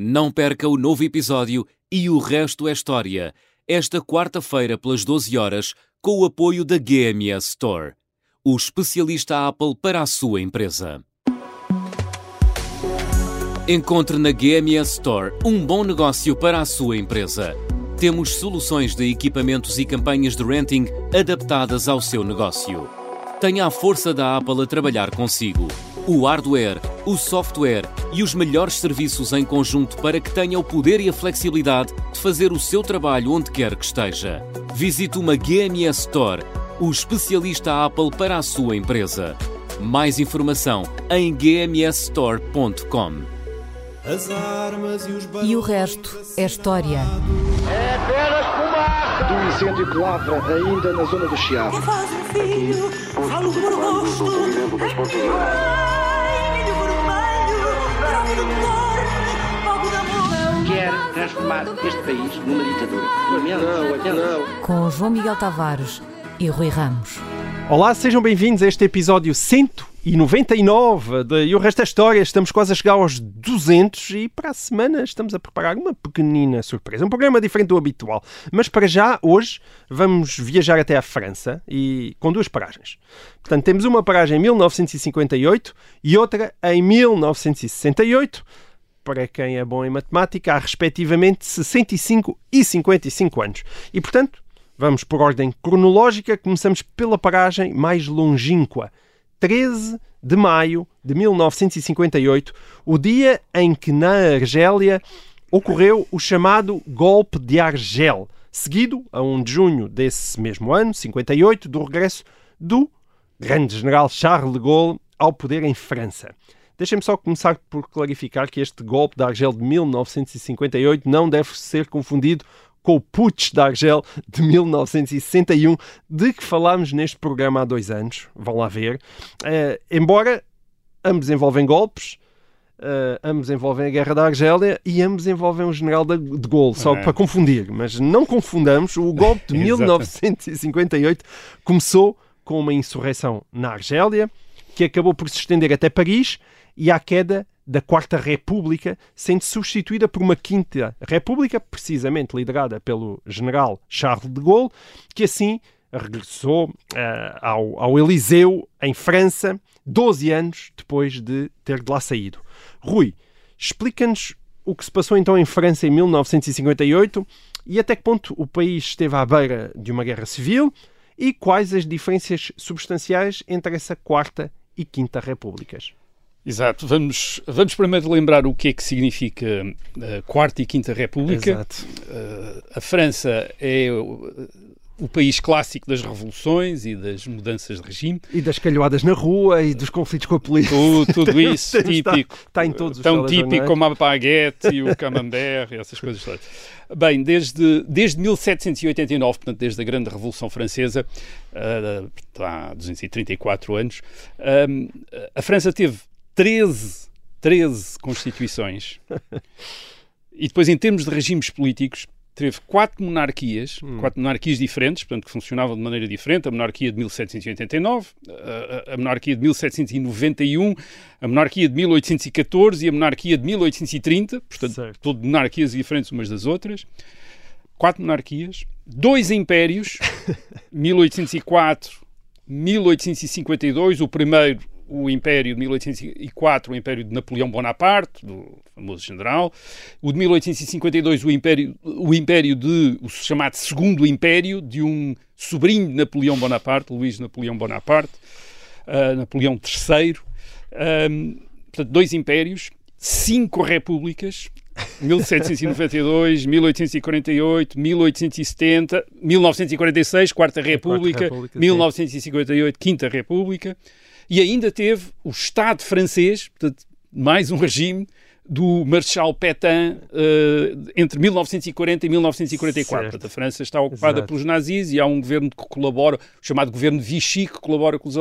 Não perca o novo episódio e o resto é história, esta quarta-feira pelas 12 horas, com o apoio da GMS Store, o especialista Apple para a sua empresa. Encontre na GMS Store um bom negócio para a sua empresa. Temos soluções de equipamentos e campanhas de renting adaptadas ao seu negócio. Tenha a força da Apple a trabalhar consigo o hardware, o software e os melhores serviços em conjunto para que tenha o poder e a flexibilidade de fazer o seu trabalho onde quer que esteja. Visite uma GMS Store, o especialista Apple para a sua empresa. Mais informação em gmsstore.com. E o resto é história. É apenas fumaça! Do incêndio que lavra ainda na zona do Chiado. Faz um filho, falo do meu rosto. Quer transformar este país numa ditadura. Não, não. Com João Miguel Tavares e Rui Ramos. Olá, sejam bem-vindos a este episódio 199 de E o Resto é História. Estamos quase a chegar aos 200 e para a semana estamos a preparar uma pequenina surpresa. Um programa diferente do habitual. Mas para já, hoje, vamos viajar até a França e com duas paragens. Portanto, temos uma paragem em 1958 e outra em 1968. Para quem é bom em matemática, há respectivamente 65 e 55 anos. E, portanto, Vamos por ordem cronológica, começamos pela paragem mais longínqua. 13 de maio de 1958, o dia em que na Argélia ocorreu o chamado Golpe de Argel, seguido, a 1 de junho desse mesmo ano, 58, do regresso do grande general Charles de Gaulle ao poder em França. Deixem-me só começar por clarificar que este golpe de Argel de 1958 não deve ser confundido com o Putsch da Argel de 1961, de que falámos neste programa há dois anos. Vão lá ver. Uh, embora ambos envolvem golpes, uh, ambos envolvem a Guerra da Argélia e ambos envolvem o general de Gaulle, só é. para confundir. Mas não confundamos, o golpe de 1958 começou com uma insurreição na Argélia, que acabou por se estender até Paris e à queda da Quarta República, sendo substituída por uma Quinta República, precisamente liderada pelo general Charles de Gaulle, que assim regressou uh, ao, ao Eliseu, em França, 12 anos depois de ter de lá saído. Rui, explica-nos o que se passou então em França em 1958 e até que ponto o país esteve à beira de uma guerra civil e quais as diferenças substanciais entre essa Quarta e Quinta Repúblicas. Exato. Vamos, vamos primeiro lembrar o que é que significa a eh, Quarta e Quinta República. Exato. Uh, a França é o, o, país clássico das revoluções e das mudanças de regime. E das calhoadas na rua e dos conflitos com a polícia. Tudo, tudo isso típico. Está, está, em todos os Tão típico como a baguete e o camembert e essas coisas todas. Bem, desde, desde 1789, portanto, desde a Grande Revolução Francesa, uh, há 234 anos, uh, a França teve 13, 13 constituições. e depois, em termos de regimes políticos, teve quatro monarquias, hum. quatro monarquias diferentes, portanto, que funcionavam de maneira diferente. A monarquia de 1789, a, a, monarquia de 1791, a monarquia de 1814 e a monarquia de 1830, portanto, certo. todas monarquias diferentes umas das outras. Quatro monarquias, dois impérios, 1804, 1852, o primeiro o Império de 1804, o Império de Napoleão Bonaparte, do famoso general, o de 1852, o Império, o Império de, o chamado Segundo Império, de um sobrinho de Napoleão Bonaparte, Luís Napoleão Bonaparte, uh, Napoleão III, um, portanto, dois impérios, cinco repúblicas, 1792, 1848, 1870, 1946, Quarta República, Quarta República 1958, Quinta República, e ainda teve o Estado francês, portanto, mais um regime do Marechal Pétain uh, entre 1940 e 1944. Portanto, a França está ocupada Exato. pelos nazis e há um governo que colabora, chamado governo Vichy, que colabora com os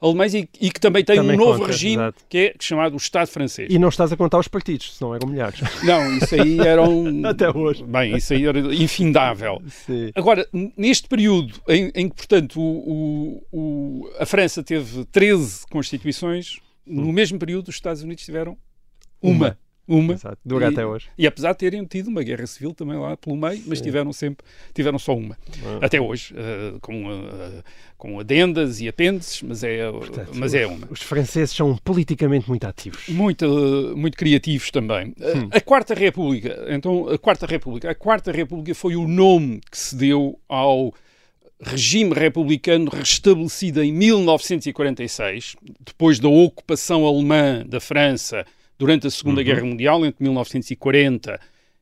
alemães e, e que também tem também um novo conta, regime Exato. que é chamado o Estado francês. E não estás a contar os partidos, senão eram milhares. Não, isso aí eram... Até hoje. Bem, isso aí era infindável. Sim. Agora, neste período em, em que, portanto, o, o, a França teve 13 constituições, no hum. mesmo período os Estados Unidos tiveram uma. uma. Uma. Exato, dura e, até hoje. E apesar de terem tido uma guerra civil também lá pelo meio, mas tiveram sempre, tiveram só uma. Ah. Até hoje, uh, com, uh, com adendas e apêndices, mas é, Portanto, mas é uma. Os franceses são politicamente muito ativos. Muito, muito criativos também. Hum. A Quarta República, então, a Quarta República. A Quarta República foi o nome que se deu ao regime republicano restabelecido em 1946, depois da ocupação alemã da França durante a Segunda Uhum. Guerra Mundial, entre 1940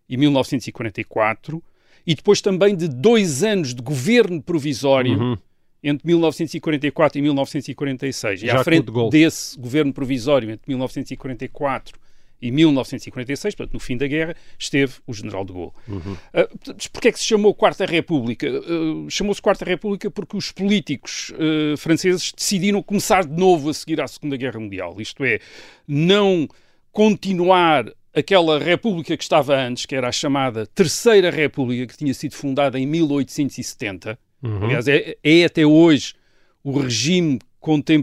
e 1944, e depois também de dois anos de governo provisório Uhum. entre 1944 e 1946. E Já à frente de desse governo provisório entre 1944 e 1946, portanto, no fim da guerra, esteve o general de Gaulle. Uhum. Uh, Porquê é que se chamou Quarta República? Uh, Chamou-se Quarta República porque os políticos uh, franceses decidiram começar de novo a seguir à Segunda Guerra Mundial. Isto é, não continuar aquela república que estava antes, que era a chamada Terceira República, que tinha sido fundada em 1870. Uhum. Aliás, é, é até hoje o regime,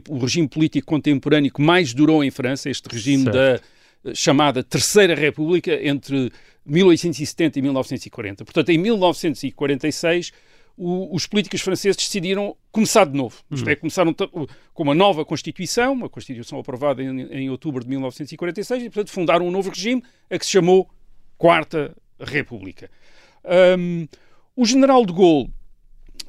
o regime político contemporâneo que mais durou em França, este regime Certo. da eh, chamada Terceira República entre 1870 e 1940. Portanto, em 1946, o- os políticos franceses decidiram começar de novo. Isto Hum. é, começaram com uma nova Constituição, uma Constituição aprovada em, em outubro de 1946, e, portanto, fundaram um novo regime, a que se chamou Quarta República. Hum, o general de Gaulle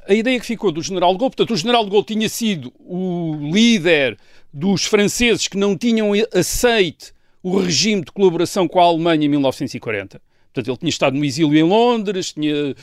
a ideia que ficou do general de Gaulle, portanto, o general de Gaulle tinha sido o líder dos franceses que não tinham aceite o regime de colaboração com a Alemanha em 1940. Portanto, ele tinha estado no exílio em Londres, tinha,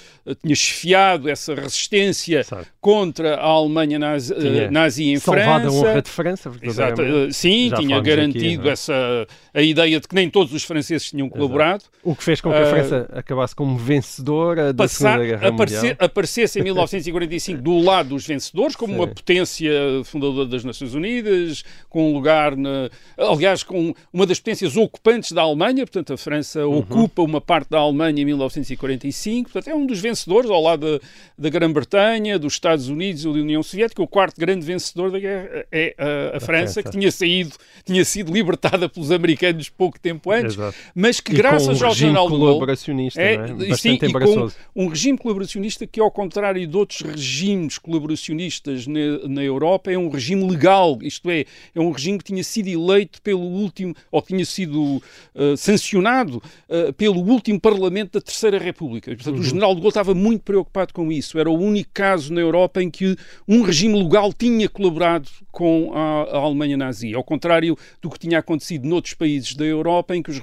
tinha chefiado essa resistência contra a Alemanha nazi, Tinha eh, nazi em Salvado a França. honra de França. Exato, eh, sim, Já tinha garantido aqui, é? essa, a ideia de que nem todos os franceses tinham colaborado. O que fez com que a França acabasse como vencedora da passar, Segunda Guerra aparecer, Mundial. aparecesse em 1945 do lado dos vencedores, como Sim. uma potência fundadora das Nações Unidas, com um lugar, na, aliás, com uma das potências ocupantes da Alemanha, portanto, a França Uhum. ocupa uma parte da Alemanha em 1945, portanto, é um dos vencedores, ao lado da, da Grã-Bretanha, dos Estados Unidos e da União Soviética. O quarto grande vencedor da guerra é a, a França, que tinha saído, tinha sido libertada pelos americanos pouco tempo antes, Exato. mas que, E graças um ao regime general de Gaulle, colaboracionista, é, é? sim, e com um regime colaboracionista que, ao contrário de outros regimes colaboracionistas na, na Europa, é um regime legal, isto é, é um regime que tinha sido eleito pelo último, ou que tinha sido eh, sancionado eh, pelo último Parlamento da Terceira República. Portanto, Uhum. o general de Gaulle estava muito preocupado com isso. Era o único caso na Europa em que um regime legal tinha colaborado com a, a Alemanha nazi, ao contrário do que tinha acontecido noutros países da Europa, em que os,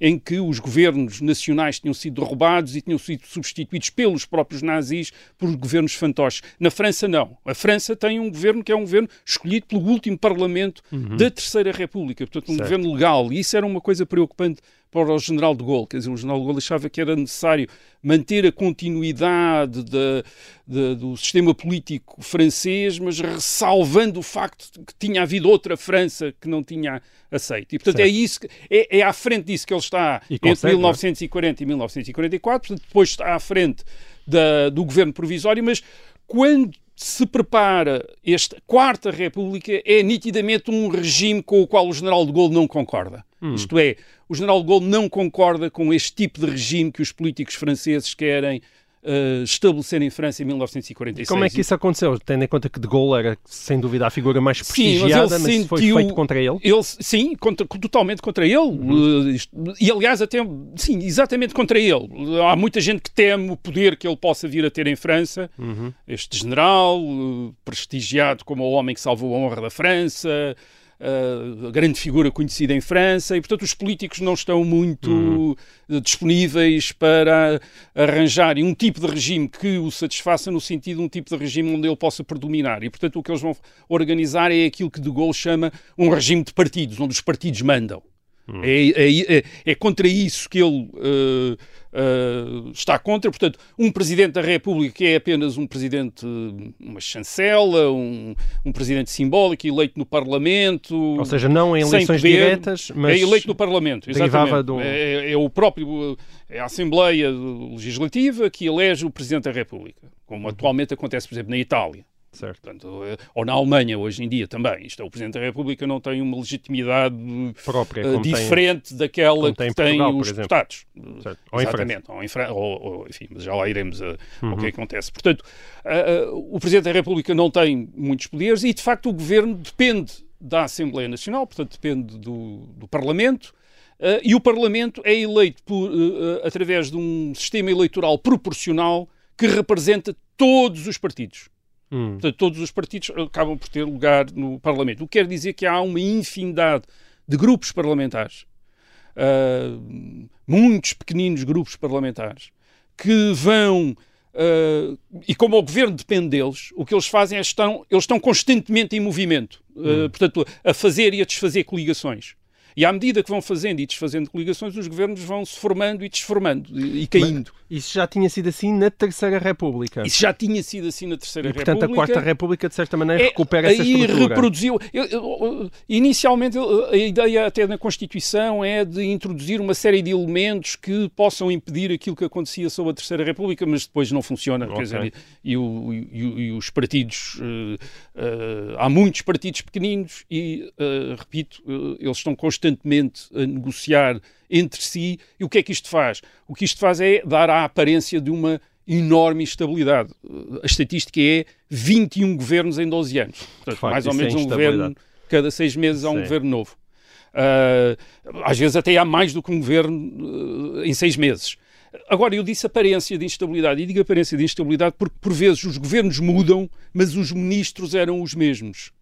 em que os governos nacionais tinham sido derrubados e tinham sido substituídos pelos próprios nazis por governos fantoches. Na França, não. A França tem um governo que é um governo escolhido pelo último Parlamento da Terceira República, portanto, um Uhum. Certo. governo legal. E isso era uma coisa preocupante para o general de Gaulle. Quer dizer, o general de Gaulle achava que era necessário manter a continuidade da- da- do sistema político francês, mas ressalvando o facto de que tinha havido outra França que não tinha aceito. E, portanto, é, isso que- é, é à frente disso que ele está E entre consegue, não é? 1940 e 1944, portanto, depois está à frente da- do governo provisório, mas quando se prepara esta Quarta República, é nitidamente um regime com o qual o general de Gaulle não concorda. Hum. Isto é, o general de Gaulle não concorda com este tipo de regime que os políticos franceses querem eh, estabelecer em França em 1946. Como é que isso aconteceu? Tendo em conta que De Gaulle era, sem dúvida, a figura mais Sim, mas prestigiada, ele mas, foi sentiu- feito contra ele? Ele, sim, contra- totalmente contra ele. Isto- E, aliás, até, sim, exatamente contra ele. Há muita gente que teme o poder que ele possa vir a ter em França. Uhum. Este general, eh, prestigiado como o homem que salvou a honra da França, a grande figura conhecida em França, e, portanto, os políticos não estão muito Uhum. eh, disponíveis para arranjarem um tipo de regime que o satisfaça no sentido de um tipo de regime onde ele possa predominar. E, portanto, o que eles vão organizar é aquilo que De Gaulle chama um regime de partidos, onde os partidos mandam. É, é- é- é contra isso que ele eh, eh, está contra. Portanto, um presidente da República que é apenas um presidente, uma chancela, um, um presidente simbólico eleito no Parlamento. Ou seja, não em eleições poder, diretas, mas é eleito no Parlamento, exatamente. do- É, é o próprio, é a Assembleia Legislativa que elege o Presidente da República, como atualmente acontece, por exemplo, na Itália. Certo. Portanto, eh, ou na Alemanha, hoje em dia também. Isto é, o Presidente da República não tem uma legitimidade Própria, eh, como tem- diferente daquela que em tem Portugal, por os deputados. Certo. Ou Exatamente. Ou em Fran- ou- ou, enfim, mas já lá iremos a, Uhum. ao que acontece. Portanto, ah, ah, o Presidente da República não tem muitos poderes e, de facto, o Governo depende da Assembleia Nacional, portanto, depende do, do Parlamento. ah, e o Parlamento é eleito por, ah, através de um sistema eleitoral proporcional que representa todos os partidos. Hum. Portanto, todos os partidos acabam por ter lugar no Parlamento. O que quer dizer que há uma infinidade de grupos parlamentares, ah, muitos pequeninos grupos parlamentares, que vão. ah, e como o governo depende deles, o que eles fazem é estão, eles estão constantemente em movimento, ah, portanto, a fazer e a desfazer coligações. E à medida que vão fazendo e desfazendo coligações, os governos vão se formando e desformando e, e caindo. Isso já tinha sido assim na Terceira República. Isso já tinha sido assim na Terceira e, portanto, República. a Quarta República, de certa maneira, É, recupera essa estrutura. reproduziu. eu- eu- inicialmente, a ideia até na Constituição é de introduzir uma série de elementos que possam impedir aquilo que acontecia sob a Terceira República, mas depois não funciona. Quer Ok. dizer, e, o- e os partidos. eh, eh, há muitos partidos pequeninos e, eh, repito, eles estão constantemente a negociar entre si. E o que é que isto faz? O que isto faz é dar a aparência de uma enorme instabilidade. A estatística é 21 governos em 12 anos. Portanto, facto, mais ou é menos um governo, cada seis meses há um Sim. governo novo. Ah, às vezes até há mais do que um governo eh, em seis meses. Agora, eu disse aparência de instabilidade, e digo aparência de instabilidade porque, por vezes, os governos mudam, mas os ministros eram os mesmos.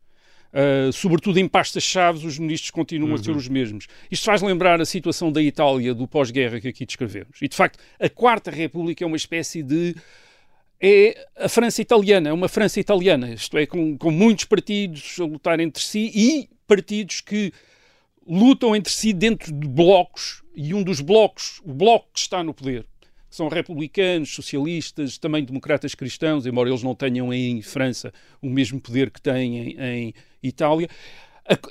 Uh, sobretudo em pastas-chave, os ministros continuam a Uhum. ser os mesmos. Isto faz lembrar a situação da Itália do pós-guerra que aqui descrevemos. E, de facto, a Quarta República é uma espécie de. É a França italiana, é uma França italiana, isto é, com, com muitos partidos a lutar entre si e partidos que lutam entre si dentro de blocos, e um dos blocos, o bloco que está no poder, são republicanos, socialistas, também democratas cristãos, embora eles não tenham em França o mesmo poder que têm em, em Itália.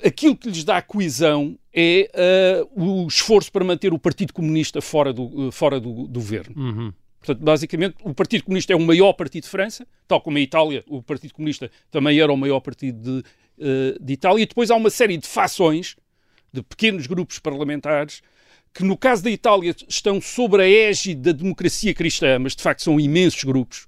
Aquilo que lhes dá coesão é ah, o esforço para manter o Partido Comunista fora do, fora do, do governo. Uhum. Portanto, basicamente, o Partido Comunista é o maior partido de França, tal como a Itália, o Partido Comunista também era o maior partido de, eh, de Itália. E depois há uma série de fações, de pequenos grupos parlamentares, que no caso da Itália estão sob a égide da democracia cristã, mas de facto são imensos grupos.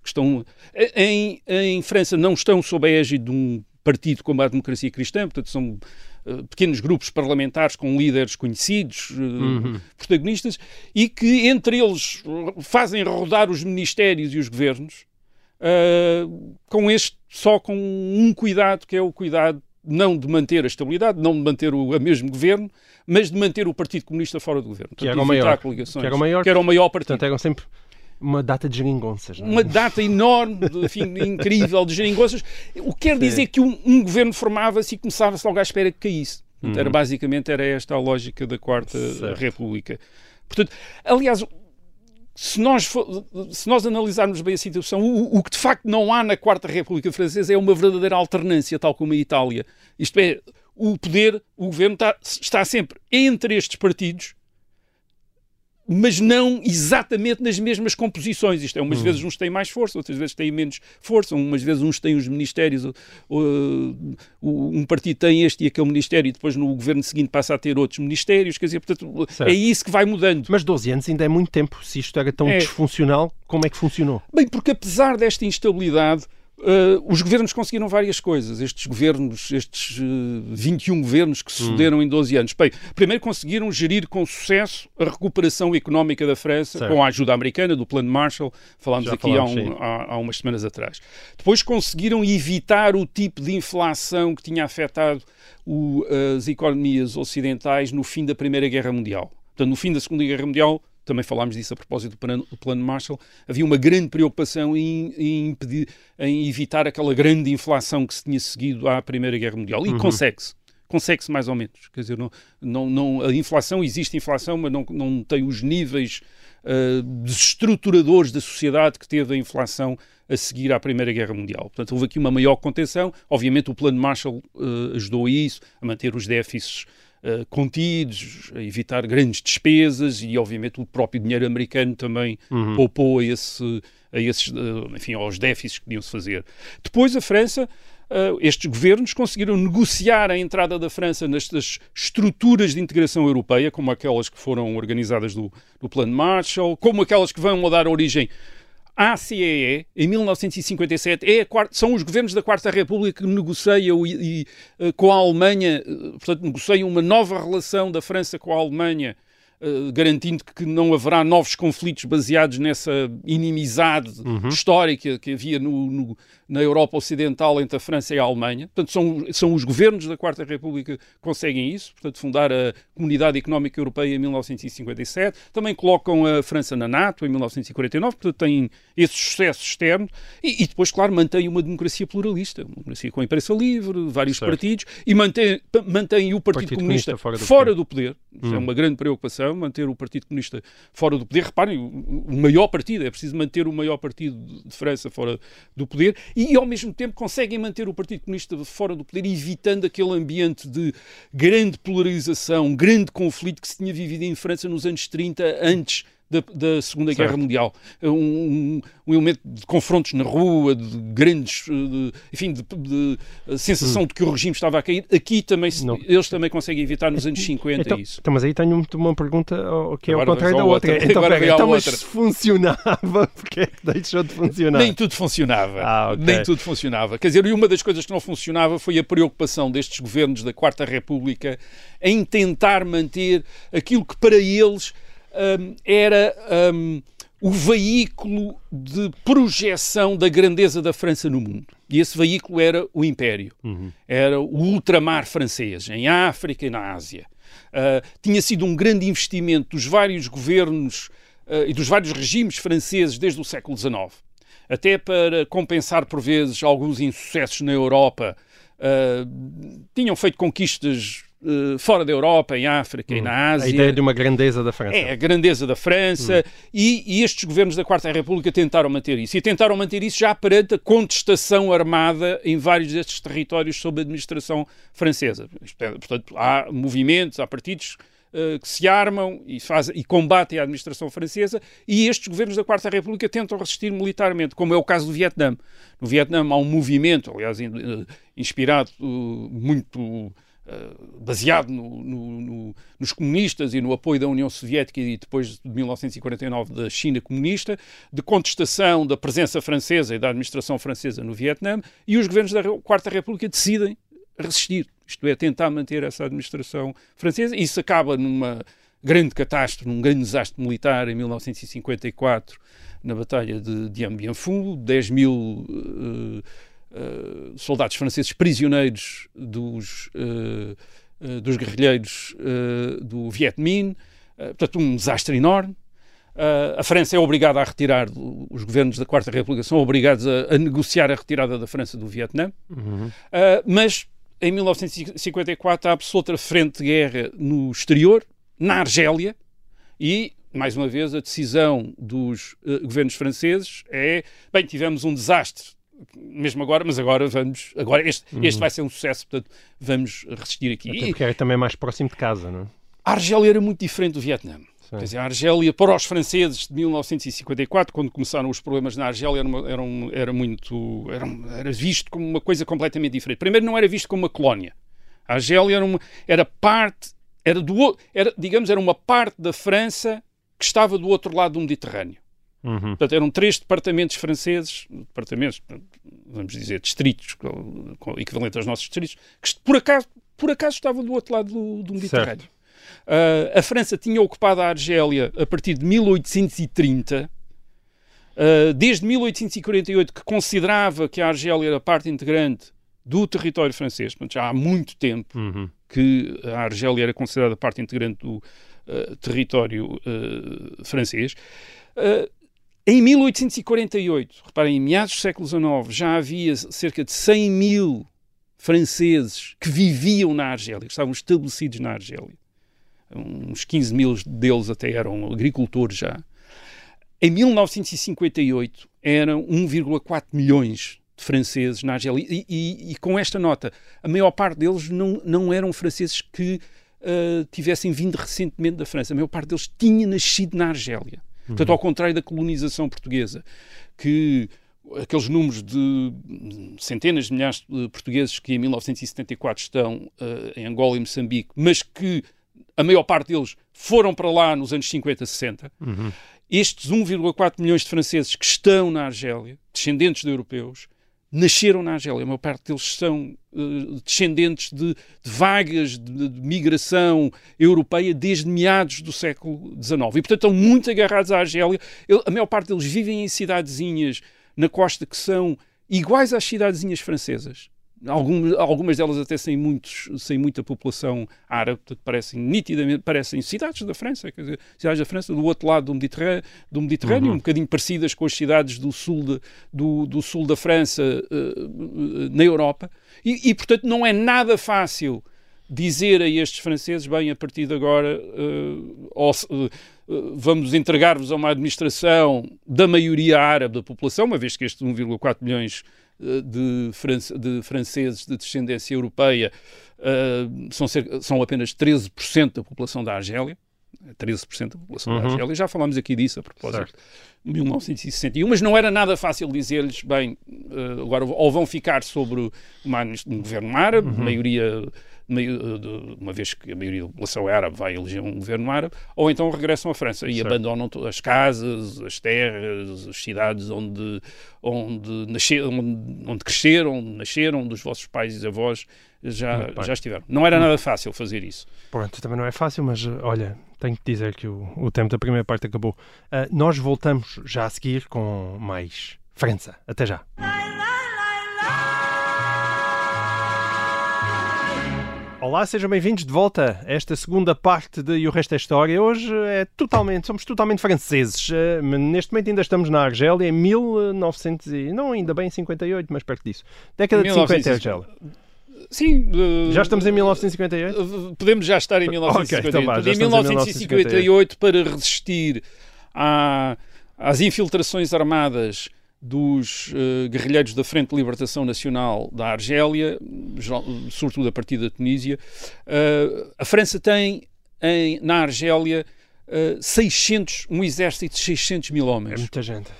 Que estão, em, em França não estão sob a égide de um partido como a democracia cristã, portanto são eh, pequenos grupos parlamentares com líderes conhecidos, eh, protagonistas, e que entre eles fazem rodar os ministérios e os governos eh, com este, só com um cuidado, que é o cuidado não de manter a estabilidade, não de manter o, o mesmo governo, mas de manter o Partido Comunista fora do governo. Que era Portanto, o maior. Que era o maior. Que era o maior partido. Portanto, eram sempre uma data de geringonças. é? Uma data enorme, enfim, incrível de geringonças. O que quer dizer que um, um governo formava-se e começava-se logo à espera que caísse. Portanto, era, basicamente era esta a lógica da Quarta Uhum. Certo. República. Portanto, aliás, se nós, fo- se nós analisarmos bem a situação, o, o que de facto não há na Quarta República Francesa é uma verdadeira alternância, tal como a Itália. Isto é, o poder, o governo está, está sempre entre estes partidos, mas não exatamente nas mesmas composições. Isto é, umas vezes uns têm mais força, outras vezes têm menos força, umas vezes uns têm os ministérios, uh, uh, um partido tem este e aquele ministério, e depois no governo seguinte passa a ter outros ministérios, quer dizer, portanto, Certo. é isso que vai mudando. Mas 12 anos ainda é muito tempo. Se isto era tão É. disfuncional, como é que funcionou? Bem, porque apesar desta instabilidade, eh, os governos conseguiram várias coisas. Estes governos, estes eh, 21 governos que sucederam em 12 anos. Bem, primeiro conseguiram gerir com sucesso a recuperação económica da França, Certo. com a ajuda americana, do Plano Marshall, falámos Já aqui falámos, há, um- há- há umas semanas atrás. Depois conseguiram evitar o tipo de inflação que tinha afetado o- as economias ocidentais no fim da Primeira Guerra Mundial. Portanto, no fim da Segunda Guerra Mundial, também falámos disso a propósito do plano, do plano Marshall, havia uma grande preocupação em, em impedir, em evitar aquela grande inflação que se tinha seguido à Primeira Guerra Mundial. E consegue-se. Consegue-se mais ou menos. Quer dizer, não, não, não, a inflação, existe inflação, mas não, não tem os níveis ah, desestruturadores da sociedade que teve a inflação a seguir à Primeira Guerra Mundial. Portanto, houve aqui uma maior contenção. Obviamente, o Plano Marshall ah, ajudou a isso, a manter os déficits ah, contidos, a evitar grandes despesas e, obviamente, o próprio dinheiro americano também poupou a esse, a esses, enfim, aos déficits que podiam-se fazer. Depois a França Uh, estes governos conseguiram negociar a entrada da França nestas estruturas de integração europeia, como aquelas que foram organizadas do, do Plano Marshall, como aquelas que vão dar origem à CEE, em 1957, é quarta, são os governos da Quarta República que negociam e, e, uh, com a Alemanha, uh, portanto, negociam uma nova relação da França com a Alemanha eh, garantindo que não haverá novos conflitos baseados nessa inimizade uhum. histórica que havia no, no, na Europa Ocidental entre a França e a Alemanha. Portanto, são, são os governos da Quarta República que conseguem isso, portanto, fundar a Comunidade Económica Europeia em 1957. Também colocam a França na NATO em 1949, portanto, têm esse sucesso externo. E, e depois, claro, mantém uma democracia pluralista, uma democracia com a imprensa livre, vários certo. partidos, e mantém, mantém o Partido, Partido Comunista, Comunista, fora do fora poder. Do poder. Hum. É uma grande preocupação manter o Partido Comunista fora do poder. Reparem, o, maior partido, é preciso manter o maior partido de França fora do poder e, ao mesmo tempo, conseguem manter o Partido Comunista fora do poder, evitando aquele ambiente de grande polarização, grande conflito que se tinha vivido em França nos anos 30, antes da, da Segunda certo. Guerra Mundial. Um, um, um, elemento de confrontos na rua, de grandes, de, enfim, de, de, de sensação hum. de que o regime estava a cair. Aqui também, eles também conseguem evitar nos anos 50 então, isso. Então, mas aí tenho uma pergunta que é ao contrário da outra. outra. Então, Agora, então mas se funcionava, porque é que deixou de funcionar? Nem tudo funcionava. Ah, okay. Nem tudo funcionava. Quer dizer, e uma das coisas que não funcionava foi a preocupação destes governos da Quarta República em tentar manter aquilo que para eles um, era um, o veículo de projeção da grandeza da França no mundo. E esse veículo era o Império. Uhum. Era o ultramar francês, em África e na Ásia. Uh, tinha sido um grande investimento dos vários governos uh, e dos vários regimes franceses desde o século XIX. Até para compensar, por vezes, alguns insucessos na Europa, uh, tinham feito conquistas Uh, fora da Europa, em África hum. e na Ásia. A ideia de uma grandeza da França. É, a grandeza da França. Hum. E, e, estes governos da Quarta República tentaram manter isso. E tentaram manter isso já perante a contestação armada em vários destes territórios sob a administração francesa. É, portanto, há movimentos, há partidos uh, que se armam e, e combatem a administração francesa e estes governos da Quarta República tentam resistir militarmente, como é o caso do Vietnã. No Vietnã há um movimento, aliás, uh, inspirado muito eh, baseado no, no, no, nos comunistas e no apoio da União Soviética e depois de 1949 da China comunista, de contestação da presença francesa e da administração francesa no Vietnã, e os governos da Quarta República decidem resistir, isto é, tentar manter essa administração francesa. Isso acaba numa grande catástrofe, num grande desastre militar em 1954, na Batalha de Dien Bien Phu, 10 mil uh, uh, soldados franceses prisioneiros dos, uh, dos guerrilheiros do Viet Minh, portanto, um desastre enorme. a França é obrigada a retirar, os governos da Quarta República são obrigados a, a negociar a retirada da França do Vietnã, uhum. mas em 1954 há absoluta frente de guerra no exterior, na Argélia, e mais uma vez, a decisão dos uh, governos franceses é: bem, tivemos um desastre mesmo agora, mas agora vamos. Agora este, uhum. este vai ser um sucesso, portanto vamos resistir aqui. Até porque é também mais próximo de casa, não é? A Argélia era muito diferente do Vietnã. Quer dizer, a Argélia, para os franceses de 1954, quando começaram os problemas na Argélia, era, uma, era, um, era muito. Era, era, visto como uma coisa completamente diferente. Primeiro, não era visto como uma colónia. A Argélia era, uma, era parte. Era, do, era, digamos, era uma parte da França que estava do outro lado do Mediterrâneo. Uhum. Portanto, eram três departamentos franceses, departamentos, vamos dizer, distritos, equivalentes aos nossos distritos, que por acaso, por acaso estavam do outro lado do, do Mediterrâneo. Uh, a França tinha ocupado a Argélia a partir de 1830. Uh, desde 1848, que considerava que a Argélia era parte integrante do território francês, portanto, já há muito tempo uhum. que a Argélia era considerada parte integrante do uh, território francês. Em 1848, reparem, em meados do século XIX, já havia cerca de 100 mil franceses que viviam na Argélia, que estavam estabelecidos na Argélia. Uns 15 mil deles até eram agricultores já. Em 1958 eram 1,4 milhões de franceses na Argélia. E, e, e, com esta nota, a maior parte deles não, não eram franceses que uh, tivessem vindo recentemente da França. A maior parte deles tinha nascido na Argélia. Portanto, ao contrário da colonização portuguesa, que aqueles números de centenas de milhares de portugueses que em 1974 estão uh, em Angola e Moçambique, mas que a maior parte deles foram para lá nos anos 50, 60. Uhum. Estes 1,4 milhões de franceses que estão na Argélia, descendentes de europeus, nasceram na Argélia. A maior parte deles são uh, descendentes de, de vagas de, de, migração europeia desde meados do século XIX. E, portanto, estão muito agarrados à Argélia. Eu, a maior parte deles vivem em cidadezinhas na costa que são iguais às cidadezinhas francesas. Algumas, algumas delas até sem, muitos, sem muita população árabe, portanto, parecem nitidamente, parecem cidades da França, quer dizer, cidades da França do outro lado do Mediterrâneo, do Mediterrâneo uhum. um bocadinho parecidas com as cidades do sul, de, do, do sul da França uh, na Europa, e, e, portanto não é nada fácil dizer a estes franceses, bem, a partir de agora uh, ou, uh, vamos entregar-vos a uma administração da maioria árabe da população, uma vez que estes 1,4 milhões de, de franceses de descendência europeia uh, são, cerca, são apenas 13% da população da Argélia. 13% da população uhum. da Argélia. Já falámos aqui disso a propósito de 1961, mas não era nada fácil dizer-lhes, bem, uh, agora ou vão ficar sobre uma, um governo árabe, uhum. maioria uma vez que a maioria da população é árabe vai eleger um governo árabe, ou então regressam à França e certo. abandonam as casas, as terras, as cidades onde, onde, nasceram, onde, onde cresceram, nasceram, dos vossos pais e avós, já, já estiveram. Não era nada fácil fazer isso. Pronto, também não é fácil, mas olha, tenho que dizer que o, o tempo da primeira parte acabou. Uh, nós voltamos já a seguir com mais França. Até já. Olá, sejam bem-vindos de volta a esta segunda parte de E o Resto é História. Hoje é totalmente, somos totalmente franceses. Uh, neste momento ainda estamos na Argélia, em 1900 e, não ainda bem 58, mas perto disso. Década de 50 Argélia. Sim. Uh, já estamos em 1958? Podemos já estar em 1958. Okay, então, em 1958, para resistir à, às infiltrações armadas dos uh, guerrilheiros da Frente de Libertação Nacional da Argélia, sobretudo a partir da Tunísia. Uh, a França tem em, na Argélia uh, 600, um exército de 600 mil homens. É muita gente.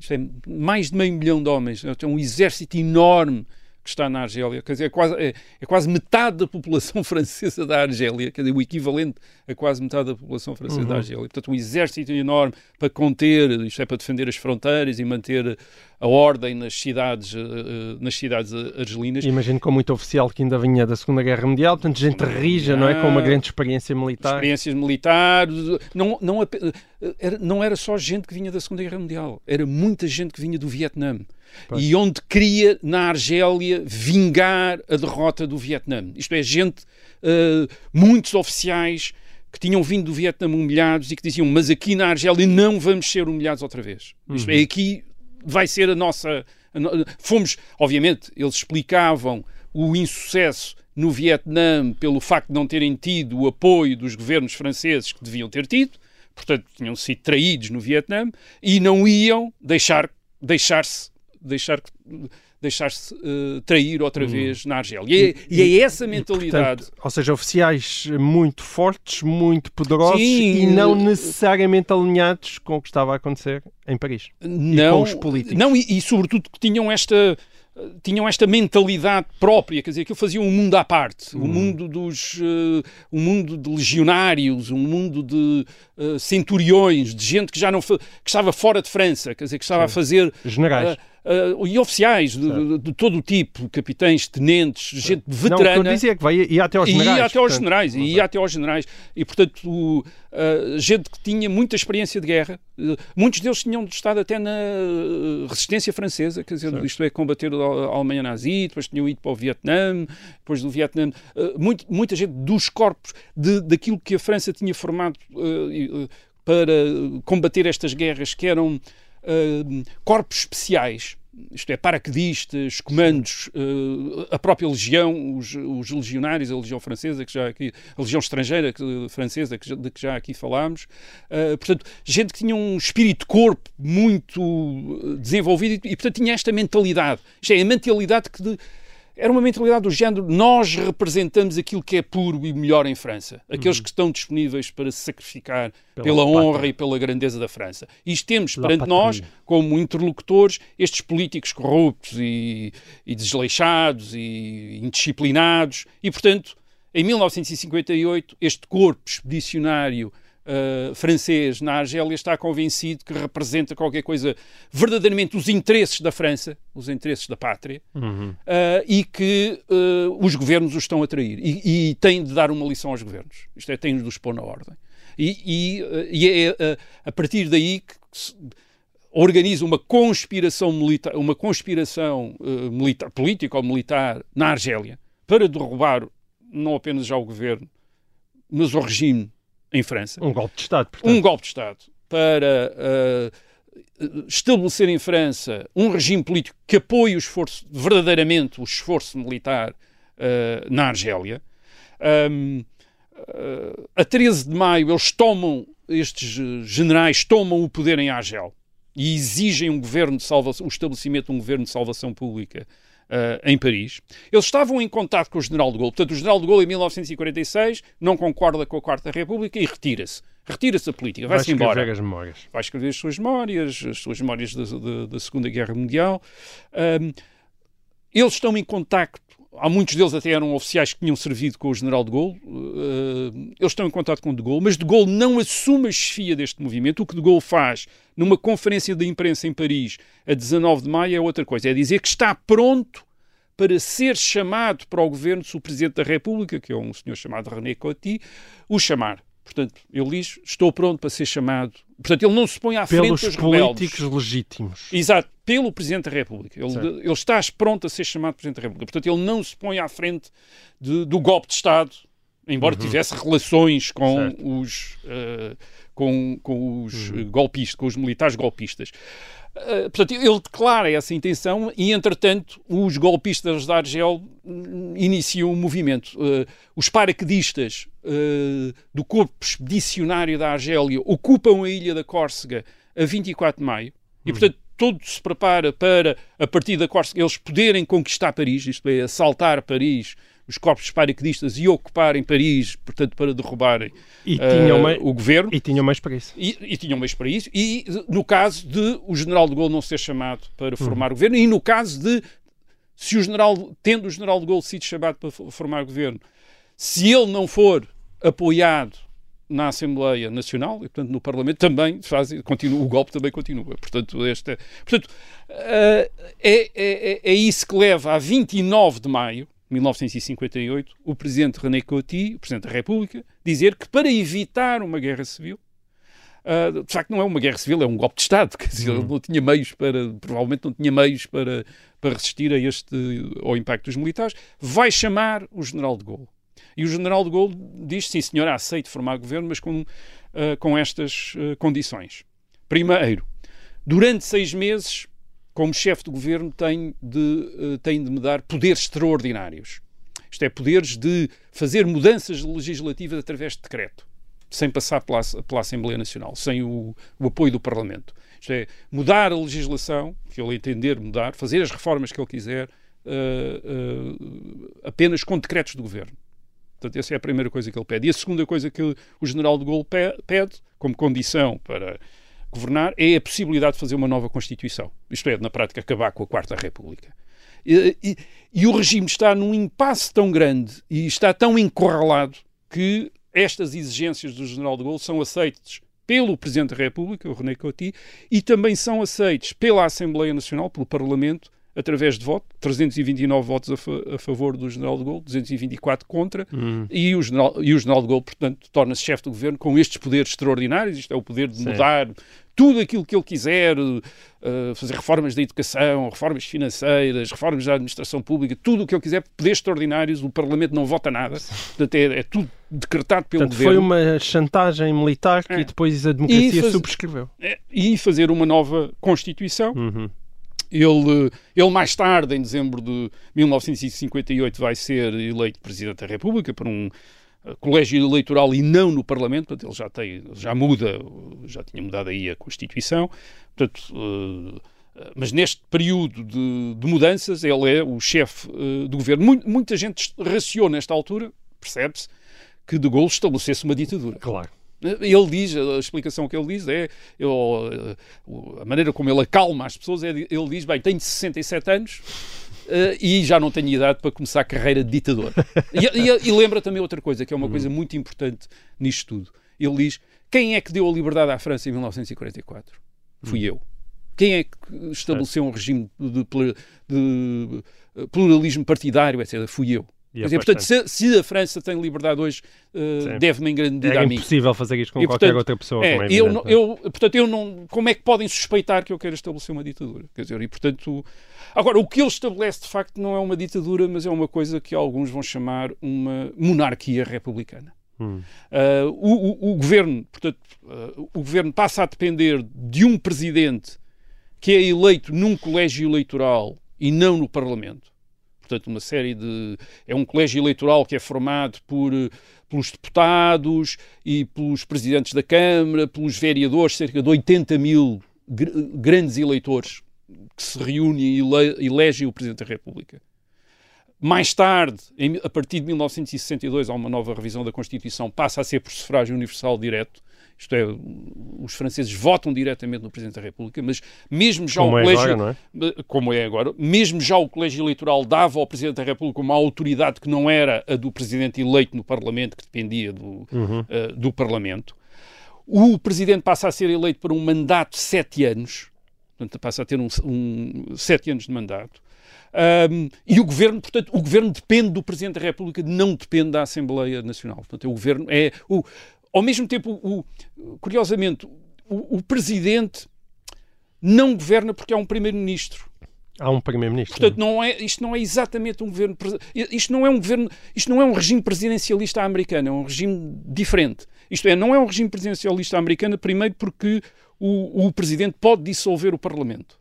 Isto é mais de meio milhão de homens. É um exército enorme que está na Argélia, quer dizer, é quase, é, é, quase metade da população francesa da Argélia, quer dizer, o equivalente a quase metade da população francesa uhum. da Argélia. Portanto, um exército enorme para conter, isto é, para defender as fronteiras e manter a ordem nas cidades, uh, nas cidades argelinas. Imagino com muito oficial que ainda vinha da Segunda Guerra Mundial, portanto, gente rija, não é? Com uma grande experiência militar. Experiências militares, não, não, era, não era só gente que vinha da Segunda Guerra Mundial, era muita gente que vinha do Vietnã. Pois. E onde queria, na Argélia, vingar a derrota do Vietnã. Isto é, gente, uh, muitos oficiais que tinham vindo do Vietnã humilhados e que diziam: Mas aqui na Argélia não vamos ser humilhados outra vez. Uhum. Isto é, aqui vai ser a nossa. A no... Fomos, obviamente, eles explicavam o insucesso no Vietnã pelo facto de não terem tido o apoio dos governos franceses que deviam ter tido, portanto, tinham sido traídos no Vietnã e não iam deixar deixar-se deixar deixar-se uh, trair outra hum. vez na Argélia. E é, e, e é essa mentalidade. E, portanto, ou seja, oficiais muito fortes, muito poderosos Sim, e não necessariamente alinhados com o que estava a acontecer em Paris. Não, com os políticos. Não, e, sobretudo que tinham esta tinham esta mentalidade própria, quer dizer, que faziam um mundo à parte, o um mundo dos, uh, um mundo de legionários, um mundo de uh, centuriões, de gente que já não que estava fora de França, quer dizer, que estava Sim. a fazer generais. Uh, Uh, e oficiais de, de, de, todo o tipo, capitães, tenentes, gente veterana. Não, o que eu dizia é que vai, ia até aos generais. Ia até aos generais, e ia até aos generais. E, portanto, uh, gente que tinha muita experiência de guerra, uh, muitos deles tinham estado até na resistência francesa, quer dizer, isto é, combater a Alemanha nazi, depois tinham ido para o Vietnã, depois do Vietnã, muito, muita gente dos corpos, de, daquilo que a França tinha formado para combater estas guerras, que eram corpos especiais, isto é, paraquedistas, comandos, uh, a própria legião, os, os, legionários, a legião francesa, que já aqui, a legião estrangeira que, francesa, que de que já aqui falámos. Uh, portanto, gente que tinha um espírito de corpo muito desenvolvido e, e, portanto, tinha esta mentalidade. Isto é, a mentalidade que de, era uma mentalidade do género: nós representamos aquilo que é puro e melhor em França, aqueles que estão disponíveis para se sacrificar Pela pela, honra pátria. e pela grandeza da França. Isto temos La perante patrie. nós, como interlocutores, estes políticos corruptos e, e desleixados e indisciplinados, e portanto, em 1958, este corpo expedicionário uh, francês na Argélia está convencido que representa qualquer coisa verdadeiramente os interesses da França, os interesses da pátria, Uhum. uh, e que uh, os governos os estão a trair. E, e têm de dar uma lição aos governos. Isto é, têm de os pôr na ordem. E, e, e é a partir daí que se organiza uma conspiração militar, uma conspiração uh, militar, política ou militar na Argélia para derrubar não apenas já o governo, mas o regime em França Um golpe de Estado, portanto. um golpe de Estado para uh, estabelecer em França um regime político que apoie o esforço, verdadeiramente o esforço militar uh, na Argélia. Um, uh, a 13 de maio eles tomam, estes generais tomam o poder em Argel e exigem um governo de salvação, o estabelecimento de um governo de salvação pública uh, em Paris. Eles estavam em contato com o General de Gaulle. Portanto, o General de Gaulle, em 1946, não concorda com a Quarta República e retira-se. Retira-se da política, Vai vai-se escrever embora. as memórias. Vai escrever as suas memórias, as suas memórias da, da- da Segunda Guerra Mundial. Um, eles estão em contacto, há muitos deles até eram oficiais que tinham servido com o General de Gaulle, uh, eles estão em contacto com de Gaulle, mas de Gaulle não assume a chefia deste movimento. O que de Gaulle faz numa conferência de imprensa em Paris a 19 de maio é outra coisa, é dizer que está pronto para ser chamado para o governo se o Presidente da República, que é um senhor chamado René Coty, o chamar. Portanto, ele diz, estou pronto para ser chamado. Portanto, ele não se põe à Pelos frente dos rebeldes. políticos legítimos. Exato, pelo Presidente da República. Ele, Certo. ele está pronto a ser chamado Presidente da República. Portanto, ele não se põe à frente de- do golpe de Estado, embora tivesse relações com Uhum. Certo. os, eh, com, com os eh, golpistas, com os militares golpistas. Eh, portanto, ele declara essa intenção e, entretanto, os golpistas da Argel hum, iniciam um movimento. Eh, os paraquedistas eh, do corpo expedicionário da Argélia ocupam a ilha da Córcega a 24 de maio e, portanto, tudo se prepara para, a partir da Córcega, eles poderem conquistar Paris, isto é, assaltar Paris, os corpos paraquedistas e ocuparem Paris, portanto, para derrubarem mais, o governo. e tinham mais para isso. E, e tinham meios para isso, e no caso de o general de Gaulle não ser chamado para formar governo, e no caso de, se o general, tendo o general de Gaulle sido chamado para fo- formar governo, se ele não for apoiado na Assembleia Nacional, e portanto no Parlamento, também faz, continua, o golpe também continua. Portanto, esta, portanto eh, é, é, é isso que leva a 29 de maio 1958 o presidente René Coty, o presidente da República, dizer que para evitar uma guerra civil, Uh, de facto, não é uma guerra civil, é um golpe de Estado. Quer dizer, ele não tinha meios para, provavelmente não tinha meios para, para resistir a este, ao impacto dos militares. Vai chamar o general de Gaulle. E o general de Gaulle diz: sim, senhor, aceito formar governo, mas com, uh, com estas uh, condições. Primeiro, durante seis meses, como chefe de governo, tem de, uh, tem de me dar poderes extraordinários. Isto é, poderes de fazer mudanças legislativas através de decreto sem passar pela, pela Assembleia Nacional, sem o, o, apoio do Parlamento. Isto é, mudar a legislação, que ele entender mudar, fazer as reformas que ele quiser, uh, uh, apenas com decretos do Governo. Portanto, essa é a primeira coisa que ele pede. E a segunda coisa que o General de Gaulle pede, como condição para governar, é a possibilidade de fazer uma nova Constituição. Isto é, na prática, acabar com a Quarta República. E, e, e o regime está num impasse tão grande e está tão encurralado que estas exigências do General de Gaulle são aceitas pelo Presidente da República, o René Coty, e também são aceitos pela Assembleia Nacional, pelo Parlamento, através de voto, 329 votos a, fa a favor do General de Gaulle, 224 contra, Hum. e, o general, e o General de Gaulle, portanto, torna-se chefe do governo com estes poderes extraordinários, isto é o poder de mudar tudo aquilo que ele quiser, uh, fazer reformas da educação, reformas financeiras, reformas da administração pública, tudo o que ele quiser, poderes extraordinários, o Parlamento não vota nada, portanto é, é tudo decretado pelo Portanto, governo. foi uma chantagem militar que É. depois a democracia E subscreveu. É, e fazer uma nova Constituição. Uhum. Ele, ele mais tarde, em dezembro de 1958, vai ser eleito Presidente da República por um eh, colégio eleitoral e não no Parlamento, portanto ele já tem, já muda, já tinha mudado aí a Constituição, portanto Uh, mas neste período de, de, mudanças, ele é o chefe do governo. muita gente raciou nesta altura, percebe-se, que de Gaulle estabelecesse uma ditadura. Claro. Ele diz, a explicação que ele diz é, eu, a maneira como ele acalma as pessoas, é, ele diz, bem, tenho 67 anos, Uh, e já não tenho idade para começar a carreira de ditador. e, e, e, lembra também outra coisa, que é uma uhum. coisa muito importante nisto tudo. Ele diz: quem é que deu a liberdade à França em 1944? Fui eu. Quem é que estabeleceu um regime de, de, de pluralismo partidário, etc? Fui eu. Quer dizer, portanto, se, se, a França tem liberdade hoje, uh, deve-me em grande medida é a mim. É impossível fazer isto com e, qualquer outra pessoa. É, como é eu, eu, portanto, eu não. Como é que podem suspeitar que eu quero estabelecer uma ditadura? Quer dizer, e portanto. Agora, o que ele estabelece de facto não é uma ditadura, mas é uma coisa que alguns vão chamar uma monarquia republicana. Hum. Uh, o, o, o, governo, portanto, uh, o governo passa a depender de um presidente que é eleito num colégio eleitoral e não no Parlamento portanto, uma série de. É um colégio eleitoral que é formado por, pelos deputados e pelos presidentes da Câmara, pelos vereadores, cerca de 80 mil gr grandes eleitores que se reúnem e ele elegem o Presidente da República. Mais tarde, a partir de 1962, há uma nova revisão da Constituição, passa a ser por sufrágio universal direto isto é, os franceses votam diretamente no Presidente da República, mas mesmo já como o é colégio, agora, é? como é agora, mesmo já o colégio eleitoral dava ao Presidente da República uma autoridade que não era a do Presidente eleito no Parlamento, que dependia do, uhum. uh, do Parlamento. O Presidente passa a ser eleito por um mandato de sete anos, portanto passa a ter um, um sete anos de mandato. Um, e o governo, portanto, o governo depende do Presidente da República, não depende da Assembleia Nacional. Portanto, o governo é o, ao mesmo tempo, o, curiosamente, o, o presidente não governa porque há um primeiro-ministro. Há um primeiro-ministro. Portanto, não é, isto não é exatamente um governo. Isto não é um governo. Isto não é um regime presidencialista americano, é um regime diferente. Isto é, não é um regime presidencialista americano, primeiro porque o, o presidente pode dissolver o Parlamento.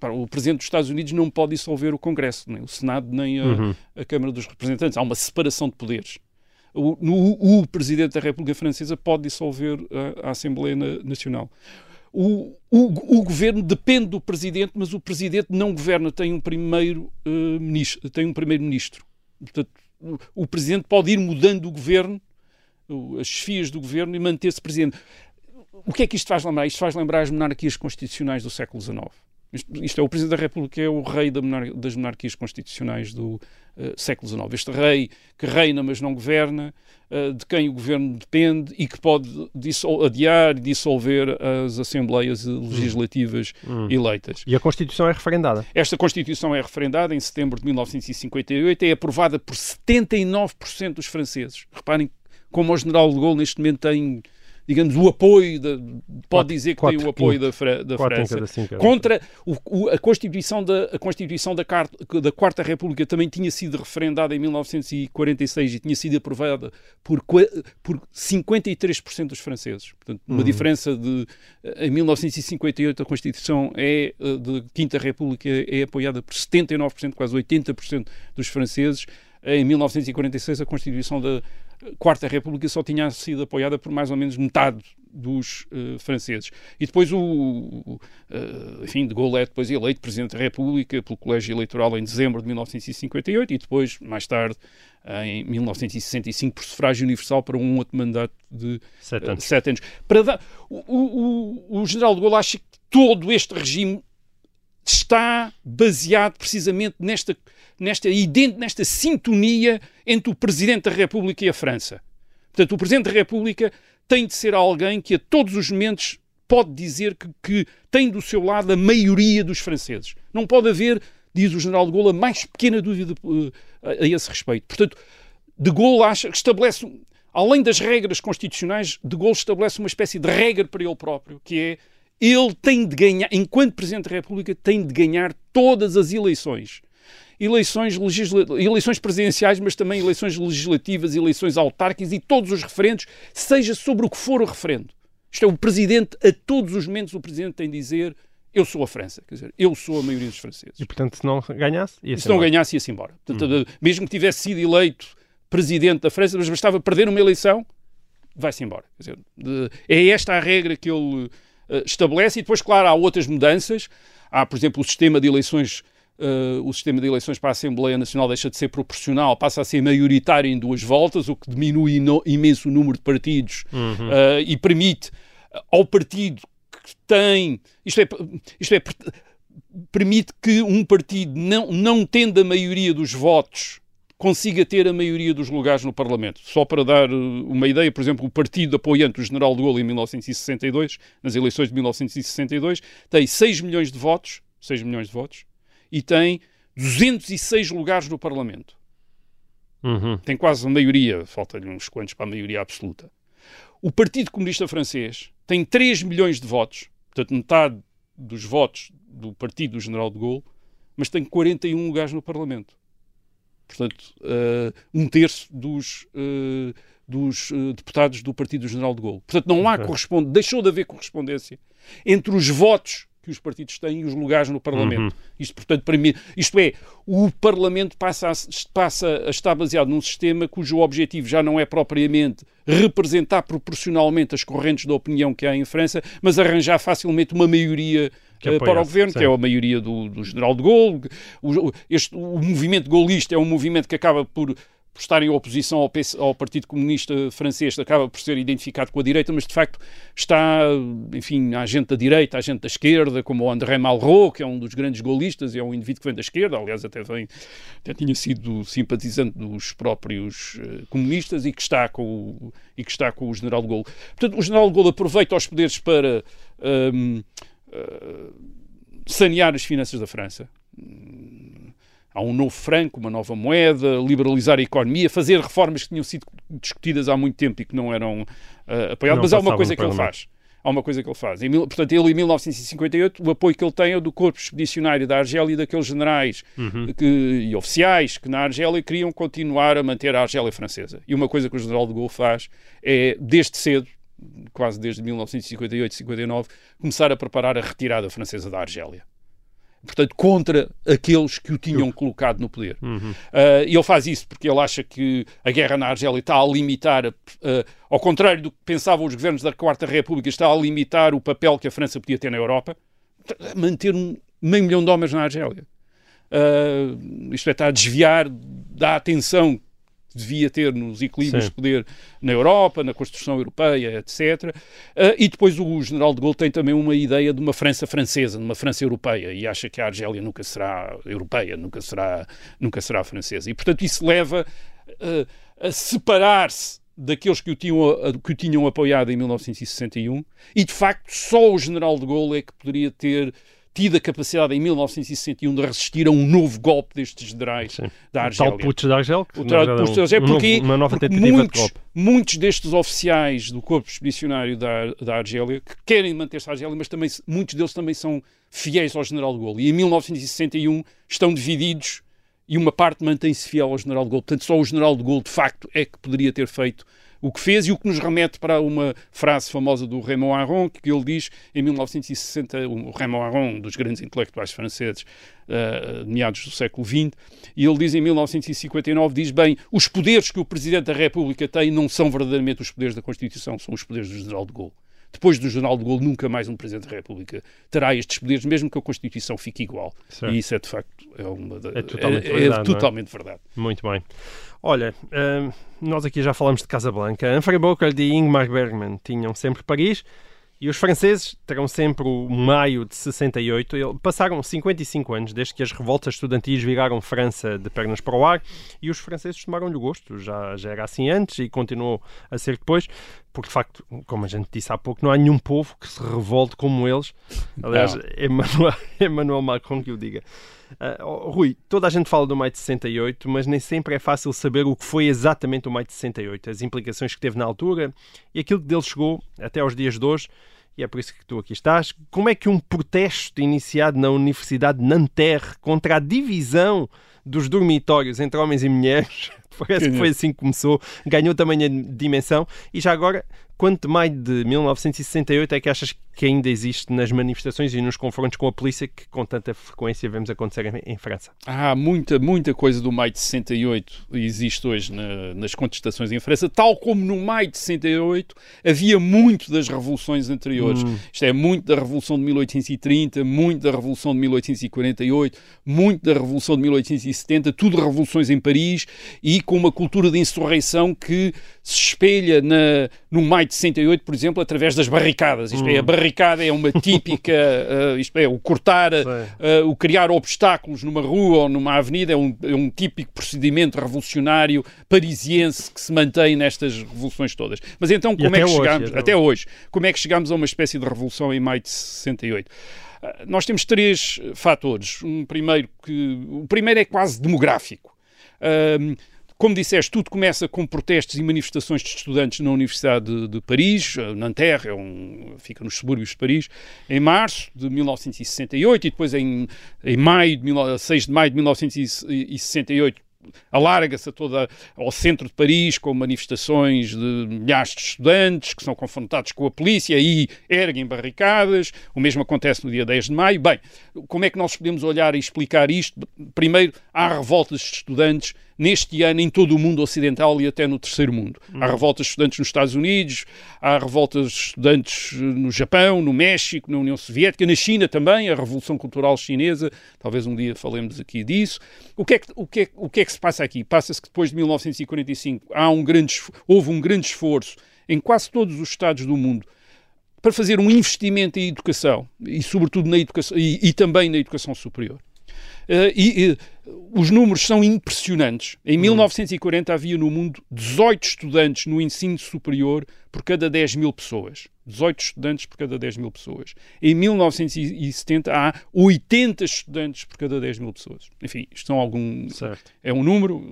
O presidente dos Estados Unidos não pode dissolver o Congresso, nem o Senado, nem a, uhum. a Câmara dos Representantes. Há uma separação de poderes o, no, o Presidente da República Francesa pode dissolver a, a Assembleia Nacional. O, o, o, governo depende do presidente, mas o presidente não governa, tem um primeiro uh, ministro, tem um primeiro ministro. Portanto, o, o, presidente pode ir mudando o governo, as chefias do governo e manter-se presidente. O que é que isto faz lembrar? Isto faz lembrar as monarquias constitucionais do século XIX. Isto, isto, é o Presidente da República, é o rei da monar das monarquias constitucionais do uh, século XIX. Este rei que reina, mas não governa, uh, de quem o governo depende e que pode adiar e dissolver as assembleias legislativas hum. eleitas. E a Constituição é referendada? Esta Constituição é referendada em setembro de 1958, é aprovada por 79% dos franceses. Reparem como o general de Gaulle neste momento tem digamos, o apoio, de, pode dizer que quatro, tem o apoio da, da França. Cinco, contra o, o, a Constituição, da, a Constituição da, Carta, da Quarta República também tinha sido referendada em 1946 e tinha sido aprovada por, por 53% dos franceses. Portanto, uma uhum. diferença de. Em 1958 a Constituição é, eh, de Quinta República é apoiada por 79%, quase 80% dos franceses. Em 1946 a Constituição da Quarta República só tinha sido apoiada por mais ou menos metade dos uh, franceses. E depois o, uh, enfim, de Gaulle é depois eleito Presidente da República pelo Colégio Eleitoral em dezembro de 1958 e depois, mais tarde, em 1965, por sufrágio universal para um outro mandato de sete anos. Uh, sete anos. Para dar, o, o, o general de Gaulle acha que todo este regime está baseado precisamente nesta nesta, nesta sintonia entre o Presidente da República e a França. Portanto, o Presidente da República tem de ser alguém que a todos os momentos pode dizer que, que tem do seu lado a maioria dos franceses. Não pode haver, diz o general de Gaulle, a mais pequena dúvida uh, a, a, esse respeito. Portanto, de Gaulle acha, estabelece, além das regras constitucionais, de Gaulle estabelece uma espécie de regra para ele próprio, que é ele tem de ganhar, enquanto Presidente da República, tem de ganhar todas as eleições eleições, legisla... eleições presidenciais, mas também eleições legislativas, eleições autárquicas e todos os referendos, seja sobre o que for o referendo. Isto é, o Presidente, a todos os momentos, o Presidente tem de dizer eu sou a França, quer dizer, eu sou a maioria dos franceses. E, portanto, se não ganhasse, ia-se Se não ganhasse, ia-se embora. Portanto, hum. Mesmo que tivesse sido eleito Presidente da França, mas bastava perder uma eleição, vai-se embora. Quer dizer, é esta a regra que ele uh, estabelece, e depois, claro, há outras mudanças. Há, por exemplo, o sistema de eleições. Uh, o sistema de eleições para a Assembleia Nacional deixa de ser proporcional, passa a ser maioritário em duas voltas, o que diminui no, imenso o número de partidos Uhum. uh, e permite ao partido que tem. Isto é, isto é permite que um partido, não, não tendo a maioria dos votos, consiga ter a maioria dos lugares no Parlamento. Só para dar uh, uma ideia, por exemplo, o partido apoiante do General de Gaulle em 1962, nas eleições de 1962, tem 6 milhões de votos, 6 milhões de votos, e tem 206 lugares no Parlamento. Uhum. Tem quase a maioria, falta-lhe uns quantos para a maioria absoluta. O Partido Comunista Francês tem 3 milhões de votos, portanto metade dos votos do partido do General de Gaulle, mas tem 41 lugares no Parlamento. Portanto, uh, um terço dos, uh, dos uh, deputados do partido do General de Gaulle. Portanto, não há Ok. correspondência, deixou de haver correspondência entre os votos que os partidos têm e os lugares no Parlamento. Uhum. Isto, portanto, para mim, isto é, o Parlamento passa a, passa a estar baseado num sistema cujo objetivo já não é propriamente representar proporcionalmente as correntes da opinião que há em França, mas arranjar facilmente uma maioria eh, para o governo, sim. que é a maioria do, do general de Gaulle. O, este, o movimento gaulista é um movimento que acaba por, por estar em oposição ao, PC ao Partido Comunista Francês, acaba por ser identificado com a direita, mas de facto está, enfim, há gente da direita, há gente da esquerda, como o André Malraux, que é um dos grandes gaullistas, é um indivíduo que vem da esquerda, aliás, até, vem, até tinha sido simpatizante dos próprios eh, comunistas e que, está com o, e que está com o general de Gaulle. Portanto, o general de Gaulle aproveita os poderes para. eh, sanear as finanças da França. Há um novo franco, uma nova moeda, liberalizar a economia, fazer reformas que tinham sido discutidas há muito tempo e que não eram eh, apoiadas. Não Mas há uma coisa que ele faz. Há uma coisa que ele faz. Em portanto, ele em 1958, o apoio que ele tem é do corpo expedicionário da Argélia e daqueles generais Uhum. que- e oficiais que na Argélia queriam continuar a manter a Argélia francesa. E uma coisa que o general de Gaulle faz é, desde cedo, quase desde 1958, 59, começar a preparar a retirada francesa da Argélia. Portanto, contra aqueles que o tinham colocado no poder. Uhum. Uh, e ele faz isso porque ele acha que a guerra na Argélia está a limitar, uh, ao contrário do que pensavam os governos da Quarta República, está a limitar o papel que a França podia ter na Europa, manter um meio milhão de homens na Argélia. Uh, isto é, está a desviar da atenção devia ter nos equilíbrios Sim. de poder na Europa, na construção europeia, etc. Uh, e depois o general de Gaulle tem também uma ideia de uma França francesa, de uma França europeia, e acha que a Argélia nunca será europeia, nunca será, nunca será francesa. E, portanto, isso leva uh, a separar-se daqueles que o, tinham, que o tinham apoiado em 1961, e de facto só o general de Gaulle é que poderia ter tido a capacidade em 1961 de resistir a um novo golpe destes generais Sim. da O Argélia. tal putsch de Argel, que O tal putsch é um novo- porque- uma nova porque tentativa de muitos, muitos destes oficiais do corpo expedicionário da, da Argélia que querem manter-se à Argélia, mas também, muitos deles também são fiéis ao general de Gaulle. E em 1961 estão divididos e uma parte mantém-se fiel ao general de Gaulle. Portanto, só o general de Gaulle, de facto, é que poderia ter feito o que fez e o que nos remete para uma frase famosa do Raymond Aron, que ele diz em 1960, o Raymond Aron, um dos grandes intelectuais franceses de meados do século XX, e ele diz em 1959, diz bem, os poderes que o Presidente da República tem não são verdadeiramente os poderes da Constituição, são os poderes do General de Gaulle. Depois do General de Gaulle, nunca mais um Presidente da República terá estes poderes, mesmo que a Constituição fique igual. Certo. E isso é, de facto, é, uma da- É totalmente é- é verdade, é? totalmente verdade. Muito bem. Olha, hum, nós aqui já falamos de Casablanca. Humphrey Bogart e Ingmar Bergman tinham sempre Paris e os franceses terão sempre o maio de 68. Ele- Passaram 55 anos desde que as revoltas estudantis viraram França de pernas para o ar e os franceses tomaram-lhe o gosto. Já, já era assim antes e continuou a ser depois, porque de facto, como a gente disse há pouco, não há nenhum povo que se revolte como eles. Aliás, Não. é Emmanuel, Emmanuel Macron que o diga. Oh, Rui, toda a gente fala do maio de 68, mas nem sempre é fácil saber o que foi exatamente o maio de 68, as implicações que teve na altura e aquilo que dele chegou até aos dias de hoje, e é por isso que tu aqui estás. Como é que um protesto iniciado na Universidade de Nanterre contra a divisão dos dormitórios entre homens e mulheres Parece que Ganhou. foi assim que começou, ganhou também a dimensão e já agora, quanto mais de 1968 é que achas que ainda existe nas manifestações e nos confrontos com a polícia que com tanta frequência vemos acontecer em, em França? Há muita, muita coisa do maio de 68 existe hoje na- nas contestações em França, tal como no maio de 68 havia muito das revoluções anteriores. Isto é, muito da Revolução de 1830, muito da Revolução de 1848, muito da Revolução de 1870, tudo revoluções em Paris e com uma cultura de insurreição que se espelha na, no maio de 68, por exemplo, através das barricadas. Isto é, a barricada é uma típica, eh, isto é, o cortar, eh, eh, o criar obstáculos numa rua ou numa avenida é um, é um típico procedimento revolucionário parisiense que se mantém nestas revoluções todas. Mas então, como é que chegamos, até até hoje, como é que chegamos a uma espécie de revolução em maio de 68? Ah, Nós temos três eh, fatores. Um primeiro que o primeiro é quase demográfico. Ahm, como disseste, tudo começa com protestos e manifestações de estudantes na Universidade de, de Paris, eh, Nanterre, é um, fica nos subúrbios de Paris, em março de 1968 e depois em, em maio de, mil- 6 de maio de 1968 alarga-se toda ao centro de Paris com manifestações de milhares de estudantes que são confrontados com a polícia e erguem barricadas. O mesmo acontece no dia 10 de maio. Bem, como é que nós podemos olhar e explicar isto? Primeiro, há revoltas de estudantes neste ano em todo o mundo ocidental e até no terceiro mundo. Há revoltas de estudantes nos Estados Unidos, há revoltas de estudantes eh, no Japão, no México, na União Soviética, na China também, a Revolução Cultural Chinesa, talvez um dia falemos aqui disso. O que é que, o que, é, o que, é que se passa aqui? Passa-se que depois de 1945 há um grande, houve um grande esforço em quase todos os Estados do mundo para fazer um investimento em educação e, sobretudo, na educação e, e também na educação superior. Eh, e eh, os números são impressionantes. Em 1940 havia no mundo 18 estudantes no ensino superior por cada 10 mil pessoas. 18 estudantes por cada 10 mil pessoas. Em 1970 há 80 estudantes por cada 10 mil pessoas. Enfim, isto são algum, Certo. é um número.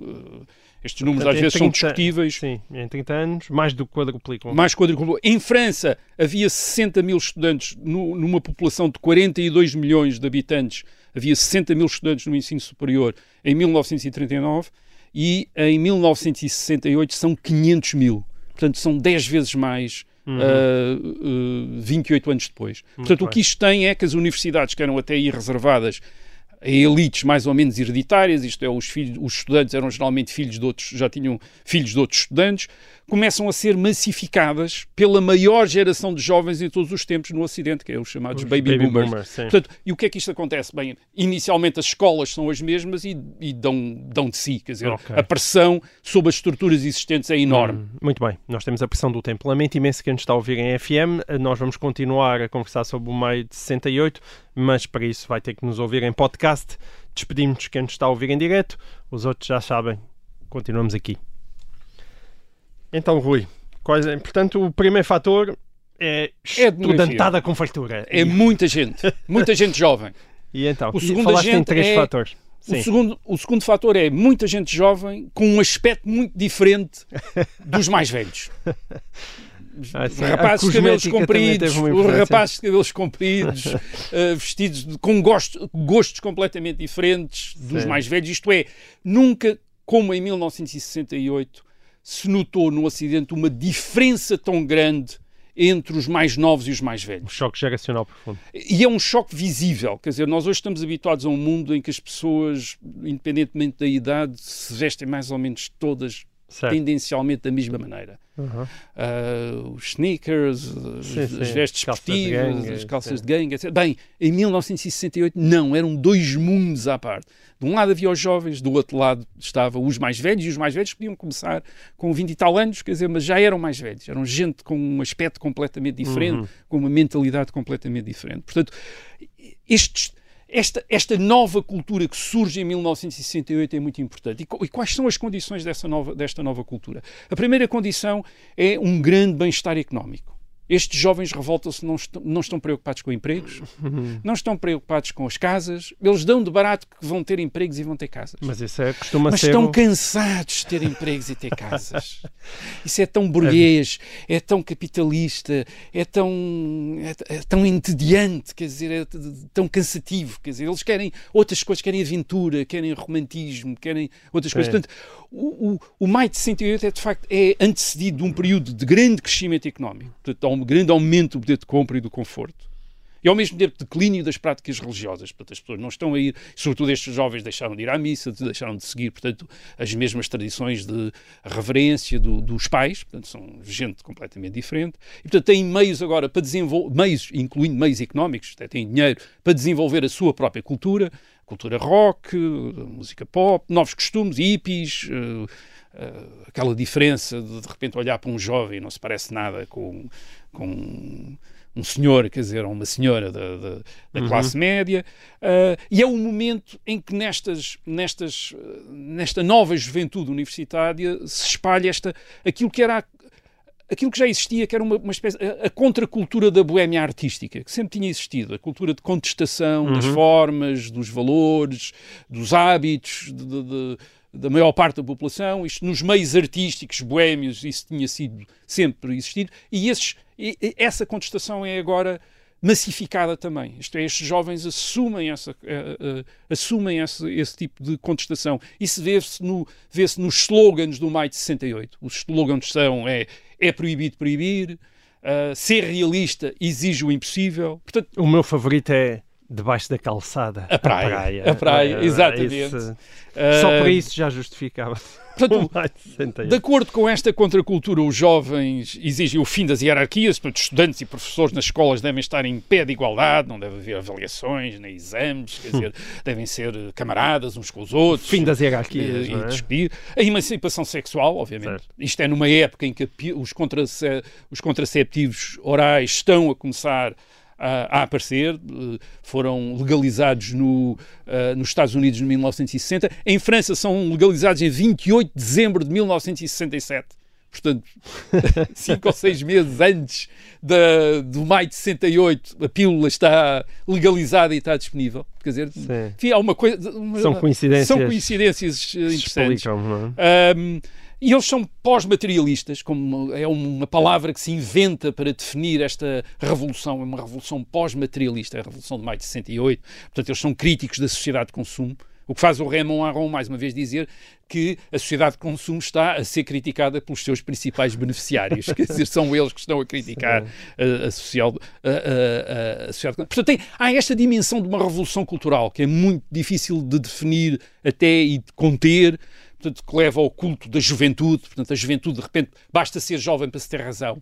eh, Estes números Portanto, às vezes são 30 discutíveis. Sim, em 30 anos, mais do que quadruplicam. Mais quadruplo. Em França havia 60 mil estudantes nu- numa população de 42 milhões de habitantes. Havia 60 mil estudantes no ensino superior em 1939 e em 1968 são 500 mil. Portanto, são 10 vezes mais ah, ah, 28 anos depois. Portanto, o que isto tem é que as universidades, que eram até ir reservadas a elites mais ou menos hereditárias, isto é, os, filhos, os estudantes eram geralmente filhos de outros, já tinham filhos de outros estudantes, começam a ser massificadas pela maior geração de jovens em todos os tempos no Ocidente, que é os chamados Os baby, baby boomers. boomers. Portanto, e o que é que isto acontece? Bem, inicialmente as escolas são as mesmas e, e dão, dão de si, quer dizer, Ok. a pressão sobre as estruturas existentes é enorme. Hum, Muito bem, nós temos a pressão do tempo. Lamento imenso que nos está a ouvir em FM. Nós vamos continuar a conversar sobre o maio de 68, mas para isso vai ter que nos ouvir em podcast. Despedimos-nos quem nos está a ouvir em direto. Os outros já sabem. Continuamos aqui. Então, Rui, quais, é- portanto, o primeiro fator é É estudantada com fartura. É E, muita gente, muita gente jovem. e então, o segundo falaste em três é- fatores. O Sim. segundo, o segundo fator é muita gente jovem com um aspecto muito diferente dos mais velhos. Ah, sim. A rapazes de cabelos compridos, os rapazes de cabelos compridos, eh, vestidos de- com gosto- gostos completamente diferentes dos Sim. mais velhos. Isto é, nunca, como em 1968, se notou no Ocidente uma diferença tão grande entre os mais novos e os mais velhos. Um choque geracional profundo. E é um choque visível. Quer dizer, nós hoje estamos habituados a um mundo em que as pessoas, independentemente da idade, se vestem mais ou menos todas Certo. tendencialmente da mesma maneira. Uhum. Ah, os sneakers, Sim, as vestes esportivas, gangue, as calças de gangue, etc. Bem, em 1968 não, eram dois mundos à parte. De um lado havia os jovens, do outro lado estavam os mais velhos, e os mais velhos podiam começar com 20 e tal anos, quer dizer, mas já eram mais velhos, eram gente com um aspecto completamente diferente, Uhum. com uma mentalidade completamente diferente. Portanto, estes, esta, esta nova cultura que surge em 1968 é muito importante. E, e quais são as condições dessa nova, desta nova cultura? A primeira condição é um grande bem-estar económico. Estes jovens revoltam-se, não, estão- não estão preocupados com empregos, não estão preocupados com as casas, eles dão de barato que vão ter empregos e vão ter casas. Mas isso é, costuma Mas ser. estão o- cansados de ter empregos e ter casas. Isso é tão burguês, é tão capitalista, é tão, é, é tão entediante, quer dizer, é tão cansativo. Quer dizer, eles querem outras coisas, querem aventura, querem romantismo, querem outras coisas. Sim. Portanto, o, o, o maio de 68 é, de facto, é antecedido de um período de grande crescimento económico, portanto, um grande aumento do poder de compra e do conforto. E ao mesmo tempo declínio das práticas religiosas. Portanto, as pessoas não estão a ir, sobretudo estes jovens deixaram de ir à missa, deixaram de seguir, portanto, as mesmas tradições de reverência do- dos pais, portanto, são gente completamente diferente. E, portanto, têm meios agora para desenvolver, meios, incluindo meios económicos, até têm dinheiro para desenvolver a sua própria cultura, cultura rock, música pop, novos costumes, hippies, eh, eh, aquela diferença de de repente olhar para um jovem não se parece nada com, com um senhor, quer dizer, ou uma senhora da, da- da classe média, eh, e é o momento em que nestas, nestas, nesta nova juventude universitária se espalha esta, aquilo que era aquilo que já existia, que era uma, uma espécie, a, a contracultura da boémia artística, que sempre tinha existido, a cultura de contestação das formas, dos valores, dos hábitos de- de- de- da maior parte da população, isto nos meios artísticos boémios, isso tinha sido sempre existido, e, esses, e- essa contestação é agora massificada também. Isto é, estes jovens assumem, essa, eh, eh, assumem esse, esse tipo de contestação. Isso vê-se no, vê nos slogans do maio de 68. Os slogans são é, é proibido proibir, eh, ser realista exige o impossível. Portanto, O meu favorito é debaixo da calçada. A praia. A praia, É, exatamente. isso- eh, Só por isso já justificava. Portanto, de 68. De acordo com esta contracultura, os jovens exigem o fim das hierarquias, portanto, estudantes e professores nas escolas devem estar em pé de igualdade, não deve haver avaliações nem exames, quer dizer, devem ser eh, camaradas uns com os outros. Fim das eh, hierarquias. e não é? discutir. A emancipação sexual, obviamente. Certo. Isto é numa época em que a os, contrace- os contraceptivos orais estão a começar a, a aparecer, eh, foram legalizados no, eh, nos Estados Unidos em 1960. Em França são legalizados em 28 de dezembro de 1967. Portanto, cinco ou seis meses antes da, do maio de 68, a pílula está legalizada e está disponível. Quer dizer, Sim. enfim, há uma coisa. uma- São coincidências. São coincidências eh, interessantes. explicam, não é? Um, e eles são pós-materialistas, como é uma palavra que se inventa para definir esta revolução, é uma revolução pós-materialista, é a revolução de maio de 68. Portanto, eles são críticos da sociedade de consumo. O que faz o Raymond Aron, mais uma vez, dizer que a sociedade de consumo está a ser criticada pelos seus principais beneficiários. Quer dizer, são eles que estão a criticar a, a, social, a, a- a- sociedade. Portanto, tem, há esta dimensão de uma revolução cultural que é muito difícil de definir até e de conter, portanto, que leva ao culto da juventude. Portanto, a juventude, de repente, basta ser jovem para se ter razão.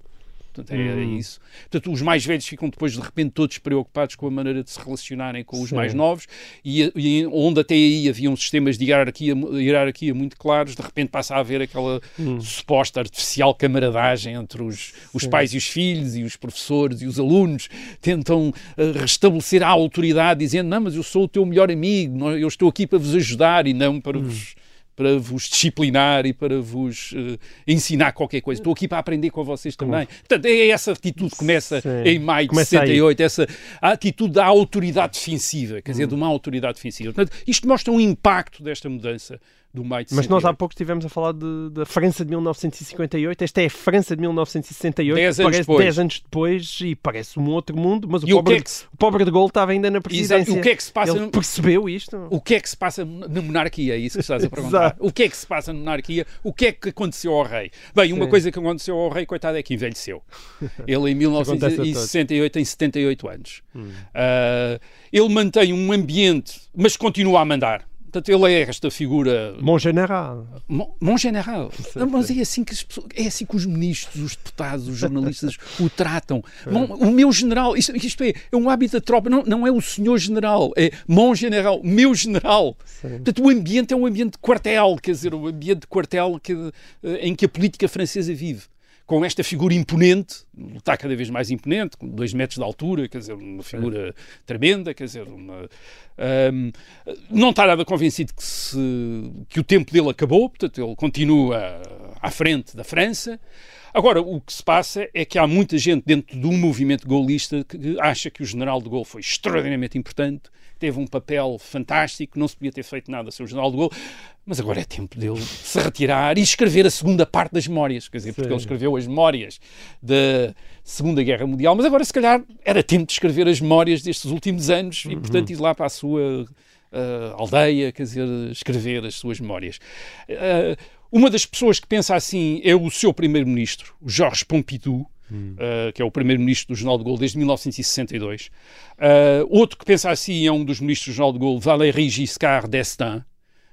Portanto, é, é isso. Portanto, os mais velhos ficam depois, de repente, todos preocupados com a maneira de se relacionarem com os Sim. mais novos e, e onde até aí haviam sistemas de hierarquia, hierarquia muito claros, de repente passa a haver aquela suposta artificial camaradagem entre os, os pais e os filhos e os professores e os alunos tentam eh, restabelecer a autoridade dizendo, não, mas eu sou o teu melhor amigo, eu estou aqui para vos ajudar e não para vos para vos disciplinar e para vos eh, ensinar qualquer coisa. Estou aqui para aprender com vocês também. Portanto, é essa atitude que começa Sim. em maio de Começa aí. 68, essa a atitude da autoridade defensiva, quer dizer, de uma autoridade defensiva. Portanto, isto mostra um impacto desta mudança do maio de Mas nós há 68. pouco estivemos a falar de- da França de 1958. Esta é a França de 1968. Dez anos parece depois. 10 anos depois e parece um outro mundo. Mas o, o pobre, que é que o pobre de Gaulle estava ainda na presidência. Exato. O que é que se passa Ele no- percebeu isto? O que é que se passa na monarquia? É isso que estás a perguntar. O que é que se passa na monarquia? O que é que aconteceu ao rei? Bem, uma Sim. coisa que aconteceu ao rei, coitado, é que envelheceu. Ele em Acontece a todos. 1968 tem 78 anos. Hum. Ah, ele mantém um ambiente, mas continua a mandar. Portanto, ele é esta figura Mon general. Mon, mon general. Não, mas é assim, que as pessoas- é assim que os ministros, os deputados, os jornalistas o tratam. Mon- o meu general, isto, isto é, é um hábito da tropa, não, não é o senhor general, é mon general, meu general. Portanto, o ambiente é um ambiente de quartel, quer dizer, um ambiente de quartel que, eh, em que a política francesa vive. Com esta figura imponente, está cada vez mais imponente, com dois metros de altura, quer dizer, uma figura tremenda, quer dizer, uma, Ahm, não está nada convencido que, se- que o tempo dele acabou, portanto, ele continua à frente da França. Agora, o que se passa é que há muita gente dentro do movimento golista que acha que o general de Gaulle foi extraordinariamente importante, teve um papel fantástico, não se podia ter feito nada sem o general de Gaulle, mas agora é tempo dele se retirar e escrever a segunda parte das memórias, quer dizer, porque Sim. ele escreveu as memórias da Segunda Guerra Mundial, mas agora se calhar era tempo de escrever as memórias destes últimos anos e, portanto, ir lá para a sua ah, aldeia, quer dizer, escrever as suas memórias. Ah, uma das pessoas que pensa assim é o seu primeiro-ministro, o Georges Pompidou, uh, que é o primeiro-ministro do Jornal de Gaulle desde 1962. Uh, outro que pensa assim é um dos ministros do Jornal de Gaulle, Valéry Giscard d'Estaing,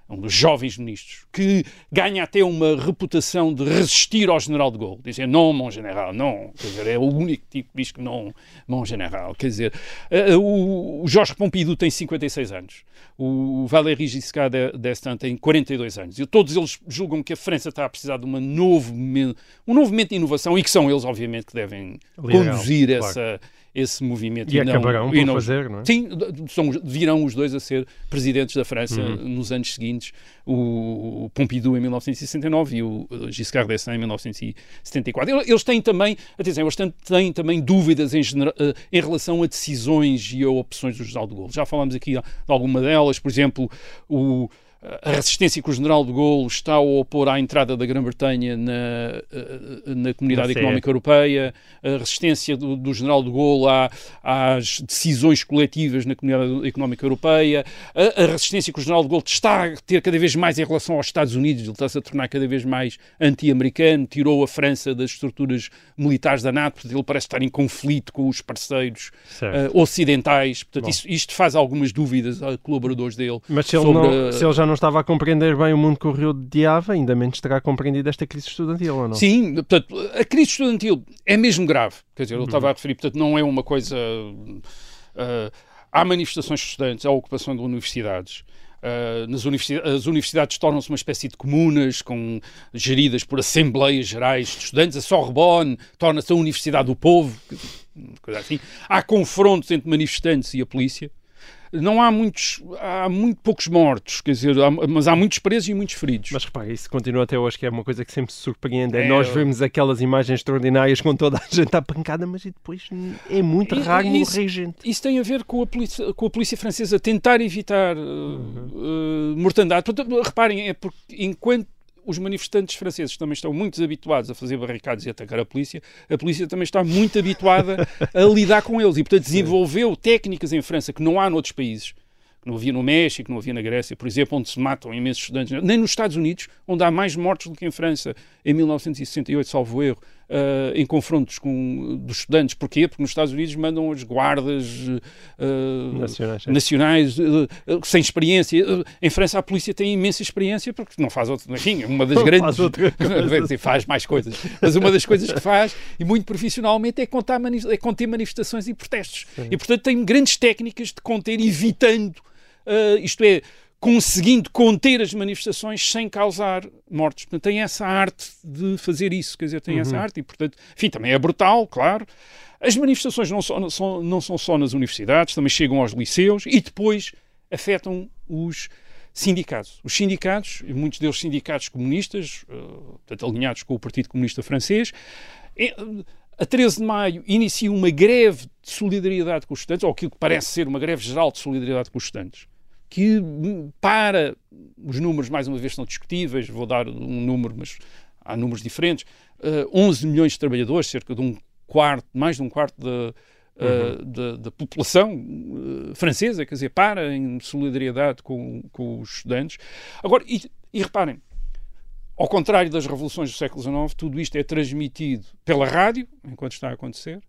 um dos jovens ministros, que ganha até uma reputação de resistir ao general de Gaulle, dizer não, mon general, não, quer dizer, é o único tipo que diz que não, mon general, quer dizer, uh, o, o Jorge Pompidou tem 56 anos, o Valéry Giscard d'Estaing tem 42 anos, e todos eles julgam que a França está a precisar de uma novo, um novo momento de inovação, e que são eles, obviamente, que devem Liderá-lo, conduzir claro. essa, esse movimento. E não- acabarão e por não- fazer, não é? Sim, são, virão os dois a ser presidentes da França Uhum. nos anos seguintes, o, o Pompidou em 1969 e o Giscard d'Estaing em 1974. Eles têm também, atenção, eles têm, também dúvidas em, eh, em relação a decisões e a opções do General de Gaulle. Já falámos aqui de alguma delas, por exemplo, o a resistência que o general de Gaulle está a opor à entrada da Grã-Bretanha na, eh, na Comunidade Na. Económica Europeia, a resistência do, do general de Gaulle à- às decisões coletivas na Comunidade Económica Europeia, a, a resistência que o general de Gaulle está a ter cada vez mais em relação aos Estados Unidos, ele está-se a tornar cada vez mais anti-americano, tirou a França das estruturas militares da NATO, portanto ele parece estar em conflito com os parceiros eh, ocidentais, portanto isso- isto faz algumas dúvidas a colaboradores dele. Mas se ele, sobre não, se ele já não estava a compreender bem o mundo que o Rio odiava, ainda menos terá compreendido esta crise estudantil, ou não? Sim, portanto, a crise estudantil é mesmo grave. Quer dizer, eu estava Uhum. a referir, portanto, não é uma coisa. ah, há manifestações de estudantes, há ocupação de universidades. Ah, nas universi- as universidades tornam-se uma espécie de comunas com, geridas por assembleias gerais de estudantes. A Sorbonne torna-se a Universidade do Povo, coisa assim. Há confrontos entre manifestantes e a polícia. Não há muitos, há muito poucos mortos, quer dizer, há- mas há muitos presos e muitos feridos. Mas repare, isso continua até hoje, que é uma coisa que sempre se surpreende. É, É, nós vemos aquelas imagens extraordinárias com toda a gente à pancada, mas depois é muito E- raro isso- morrer gente. Isso tem a ver com a polícia, com a polícia francesa tentar evitar uh, uh, mortandade. Portanto, reparem, é porque enquanto os manifestantes franceses também estão muito desabituados a fazer barricadas e atacar a polícia, a polícia também está muito habituada a lidar com eles e, portanto, desenvolveu técnicas em França que não há noutros países. Que não havia no México, não havia na Grécia, por exemplo, onde se matam imensos estudantes, nem nos Estados Unidos, onde há mais mortos do que em França, em 1968, salvo erro, uh, em confrontos com, dos estudantes. Porquê? Porque nos Estados Unidos mandam as guardas uh, Nacionais, é. nacionais uh, sem experiência. Em França a polícia tem imensa experiência porque não faz outra. Enfim, uma das Não grandes. faz faz mais coisas. Mas uma das coisas que faz, e muito profissionalmente, é, contar é conter manifestações e protestos. E portanto tem grandes técnicas de conter, evitando, uh, isto é, conseguindo conter as manifestações sem causar mortes. Portanto, tem essa arte de fazer isso, quer dizer, tem essa arte e, portanto, enfim, também é brutal, claro. As manifestações não, só- não são, não são só nas universidades, também chegam aos liceus e depois afetam os sindicatos. Os sindicatos, muitos deles sindicatos comunistas, eh, portanto, alinhados com o Partido Comunista Francês, eh, a 13 de maio inicia uma greve de solidariedade com os estudantes, ou aquilo que parece ser uma greve geral de solidariedade com os estudantes, que hum, para os números, mais uma vez, são discutíveis, vou dar um número, mas há números diferentes, eh, 11 milhões de trabalhadores, cerca de um quarto, mais de um quarto da, eh, da, da população eh, francesa, quer dizer, para em solidariedade com, com os estudantes. Agora, e, e reparem, ao contrário das revoluções do século XIX, tudo isto é transmitido pela rádio, enquanto está a acontecer,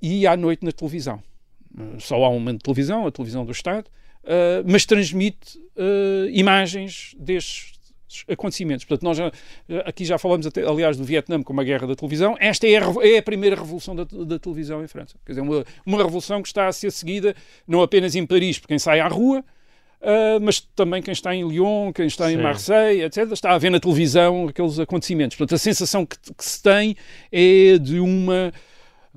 e à noite na televisão. Uh, Só há uma de televisão, a televisão do Estado, uh, mas transmite uh, imagens destes acontecimentos. Portanto, nós já, aqui já falamos, até, aliás, do Vietnã como a guerra da televisão. Esta é a, é a primeira revolução da, da televisão em França. Quer dizer, uma, uma revolução que está a ser seguida não apenas em Paris, por quem sai à rua, Uh, mas também quem está em Lyon, quem está em Sim. Marseille, etc., está a ver na televisão aqueles acontecimentos. Portanto, a sensação que, que se tem é de uma,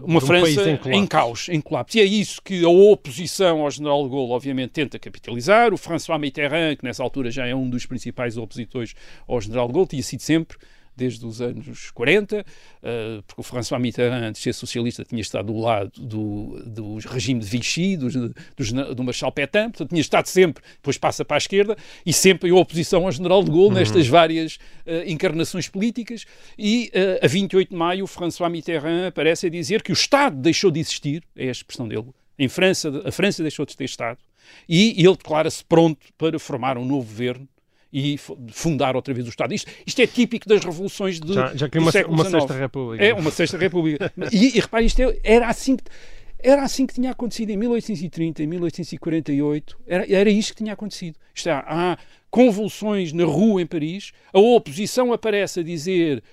uma um França em em, caos, em colapso. E é isso que a oposição ao general de Gaulle, obviamente, tenta capitalizar. O François Mitterrand, que nessa altura já é um dos principais opositores ao general de Gaulle, tinha sido sempre desde os anos 40, uh, porque o François Mitterrand, antes de ser socialista, tinha estado do lado do, do regime de Vichy, do, Marshal Pétain, portanto tinha estado sempre, depois passa para a esquerda, e sempre em oposição ao general de Gaulle uhum. nestas várias uh, encarnações políticas, e uh, a 28 de maio o François Mitterrand aparece a dizer que o Estado deixou de existir, é a expressão dele, em França, a França deixou de ter Estado, e ele declara-se pronto para formar um novo governo e fundar outra vez o Estado. Isto, isto é típico das revoluções de, já, já que uma, uma sexta república. É, uma sexta república. e, e repare, isto é, era assim que... Era assim que tinha acontecido em 1830, em 1848, era, era isto que tinha acontecido. É, há convulsões na rua em Paris, a oposição aparece a dizer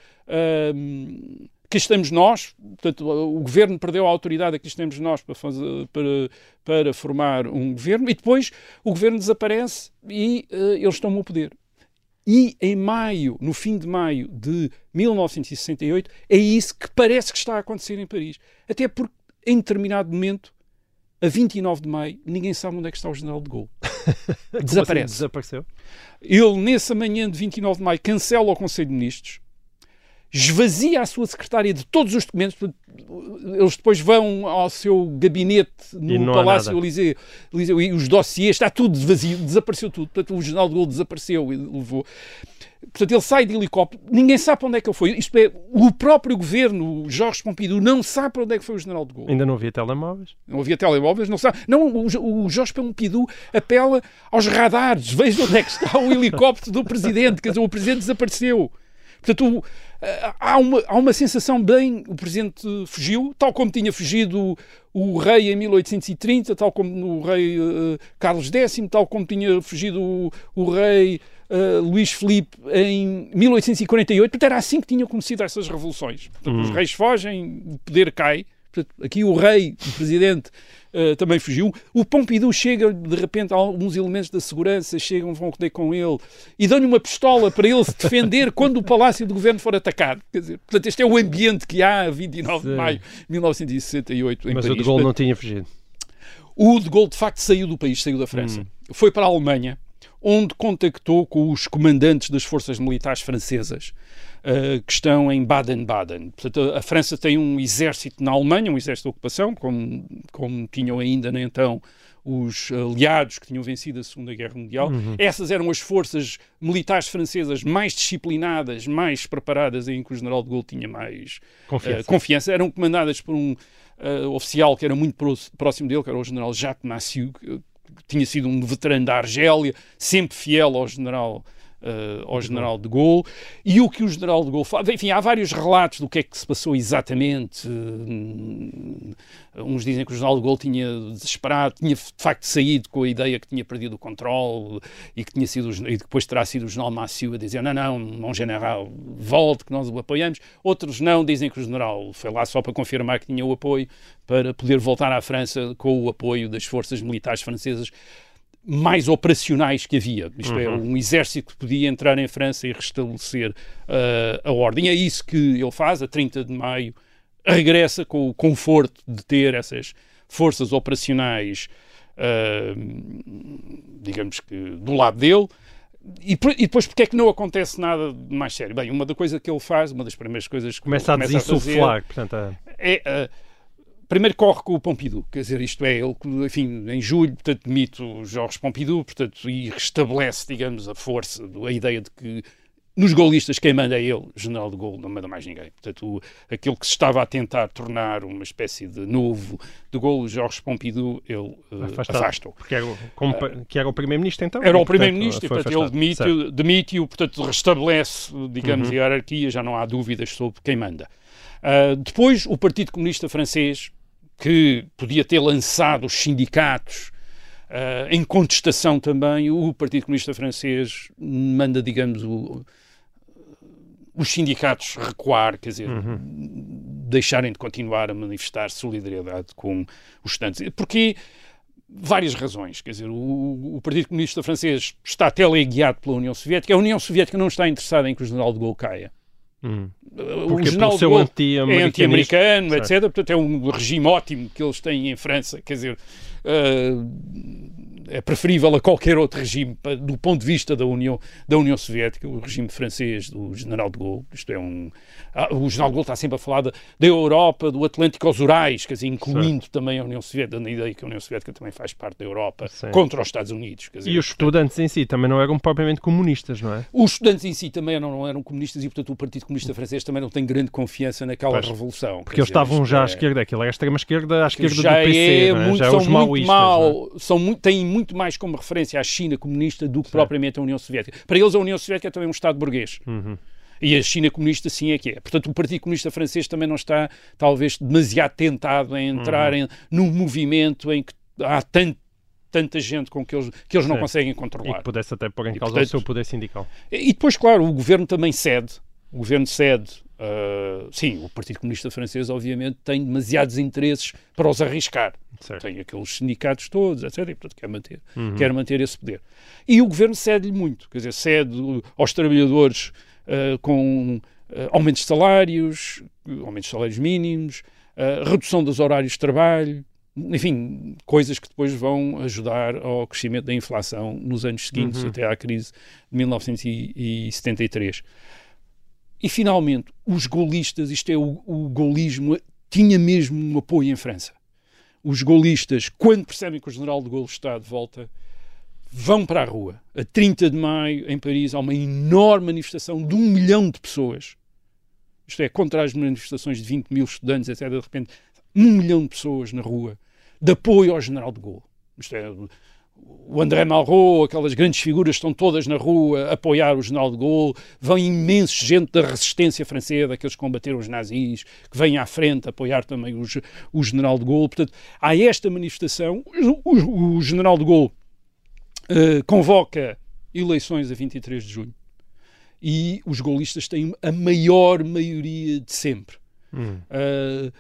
hum, aqui estamos nós, portanto, o governo perdeu a autoridade, aqui estamos nós para, fazer, para, para formar um governo, e depois o governo desaparece e uh, eles tomam o poder. E em maio, no fim de maio de 1968, é isso que parece que está a acontecer em Paris. Até porque, em determinado momento, a 29 de maio, ninguém sabe onde é que está o general de Gaulle. Desaparece. Assim desapareceu? Ele, nessa manhã de 29 de maio, cancela o Conselho de Ministros, esvazia a sua secretária de todos os documentos. Eles depois vão ao seu gabinete no Palácio Elysée, e os dossiês, está tudo vazio, desapareceu tudo. Portanto, o General de Gaulle desapareceu e levou. Portanto, ele sai de helicóptero, ninguém sabe para onde é que ele foi. Isto é, o próprio governo, Jorge Pompidou, não sabe para onde é que foi o General de Gaulle. Ainda não havia telemóveis? Não havia telemóveis, não sabe. Não, o, o Jorge Pompidou apela aos radares, veja onde é que está o helicóptero do Presidente, quer dizer, o Presidente desapareceu. Portanto, há uma, há uma sensação bem. O presidente fugiu, tal como tinha fugido o, rei em 1830, tal como o rei uh, Carlos X, tal como tinha fugido o, o rei uh, Luís Filipe em 1848. Portanto, era assim que tinham conhecido essas revoluções. Portanto, Os hum. reis fogem, o poder cai. Portanto, aqui o rei, o presidente, uh, também fugiu. O Pompidou chega, de repente, alguns elementos da segurança chegam, vão ter com ele e dão-lhe uma pistola para ele se defender quando o Palácio do Governo for atacado. Quer dizer, portanto, este é o ambiente que há a 29 Sim. de maio de 1968 em Mas Paris. o de Gaulle não tinha fugido. O de Gaulle, de facto, saiu do país, saiu da França. Hum. Foi para a Alemanha, onde contactou com os comandantes das forças militares francesas uh, que estão em Baden-Baden. Portanto, a França tem um exército na Alemanha, um exército de ocupação, como, como tinham ainda né, então os aliados que tinham vencido a Segunda Guerra Mundial. Uhum. Essas eram as forças militares francesas mais disciplinadas, mais preparadas, em que o general de Gaulle tinha mais confiança. Uh, confiança. Eram comandadas por um uh, oficial que era muito próximo dele, que era o general Jacques Massieu, que, que tinha sido um veterano da Argélia, sempre fiel ao general uh, ao general de Gaulle e o que o general de Gaulle fala. Enfim, há vários relatos do que é que se passou exatamente. Uh, uns dizem que o general de Gaulle tinha desesperado, tinha de facto saído com a ideia que tinha perdido o controle e que tinha sido e depois terá sido o general Massieu a dizer não, não, não general, volte que nós o apoiamos. Outros não, dizem que o general foi lá só para confirmar que tinha o apoio para poder voltar à França com o apoio das forças militares francesas mais operacionais que havia. Isto é, uhum. é, um exército que podia entrar em França e restabelecer uh, a ordem. É isso que ele faz, a 30 de maio, regressa com o conforto de ter essas forças operacionais, uh, digamos que, do lado dele. E, e, depois, porque é que não acontece nada de mais sério? Bem, uma da coisa que ele faz, uma das primeiras coisas que começa ele começa a desinsuflar, portanto, a... é... Uh, primeiro corre com o Pompidou, quer dizer, isto é, ele, enfim, em julho, portanto, demite o Jorge Pompidou, portanto, e restabelece, digamos, a força, a ideia de que nos golistas quem manda é ele, general de Gaulle, não manda mais ninguém. Portanto, o, aquilo que se estava a tentar tornar uma espécie de novo de Gaulle, Jorge Pompidou, ele uh, afasta-o. Porque era o, que era o primeiro-ministro, então? Era o primeiro-ministro, portanto, portanto ele demite-o, demite portanto, restabelece, digamos, uhum. a hierarquia, já não há dúvidas sobre quem manda. Uh, depois, o Partido Comunista Francês que podia ter lançado os sindicatos uh, em contestação também, o Partido Comunista Francês manda, digamos, o, os sindicatos recuar, quer dizer, uhum. deixarem de continuar a manifestar solidariedade com os estudantes. Porque várias razões. Quer dizer, o, o, Partido Comunista Francês está teleguiado pela União Soviética. A União Soviética não está interessada em que o general de Gaulle caia. Hum. O general seu anti-americano, é anti-americano etc. Portanto, é um regime ótimo que eles têm em França. Quer dizer, uh, é preferível a qualquer outro regime do ponto de vista da União, da União Soviética, o regime francês do General de Gaulle. Isto é um. Ah, o General de Gaulle está sempre a falar da, da Europa, do Atlântico aos Urais, quer dizer, incluindo certo. também a União Soviética, na ideia que a União Soviética também faz parte da Europa, Sim. contra os Estados Unidos. Dizer, e os estudantes em si também não eram propriamente comunistas, não é? Os estudantes em si também não, não eram comunistas e, portanto, o Partido Comunista Francês também não tem grande confiança naquela pois, revolução. Porque eles estavam já é... à esquerda, aquilo é a extrema-esquerda à esquerda já do PC, é, é? muito, já são os muito mal, é? são muito, têm muito mais como referência a China comunista do que Sim. propriamente a União Soviética. Para eles, a União Soviética é também um Estado burguês. Uhum. E a China comunista sim é que é. Portanto, o Partido Comunista Francês também não está, talvez, demasiado tentado em entrar uhum. em, num movimento em que há tanto tanta gente com que eles, que eles não conseguem controlar. E que pudesse até pôr em causa portanto, o seu poder sindical. E depois, claro, o governo também cede. O governo cede. Uh, sim, o Partido Comunista Francês, obviamente, tem demasiados interesses para os arriscar. Certo. Tem aqueles sindicatos todos, etc. E, portanto, quer manter, uhum. quer manter esse poder. E o governo cede-lhe muito. Quer dizer, cede aos trabalhadores uh, com uh, aumentos de salários, aumentos de salários mínimos, redução dos horários de trabalho, enfim, coisas que depois vão ajudar ao crescimento da inflação nos anos seguintes, uhum. até à crise de 1973. E finalmente, os golistas, isto é o, o golismo, tinha mesmo um apoio em França. Os golistas, quando percebem que o general de Gaulle está de volta, vão para a rua. A 30 de maio, em Paris, há uma enorme manifestação de um milhão de pessoas. Isto é, contra as manifestações de 20 mil estudantes, etc. De repente, um milhão de pessoas na rua de apoio ao general de Gaulle. Isto é, o André Malraux, aquelas grandes figuras estão todas na rua a apoiar o general de Gaulle, vem imenso gente da resistência francesa, aqueles que combateram os nazis, que vêm à frente a apoiar também os, o general de Gaulle. Portanto, há esta manifestação, o, o, o general de Gaulle uh, convoca eleições a 23 de junho e os golistas têm a maior maioria de sempre. Hum. Uh,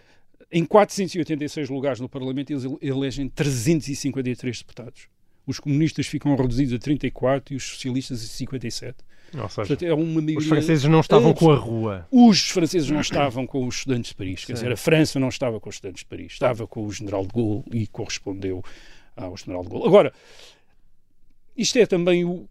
em 486 lugares no Parlamento, eles elegem 353 deputados. Os comunistas ficam reduzidos a 34 e os socialistas a 57. Ou seja, Portanto, é uma maioria... Os franceses não estavam com a rua. Os franceses não estavam com os estudantes de Paris. Quer dizer, a França não estava com os estudantes de Paris. Estava com o general de Gaulle e correspondeu ao general de Gaulle. Agora, isto é também o,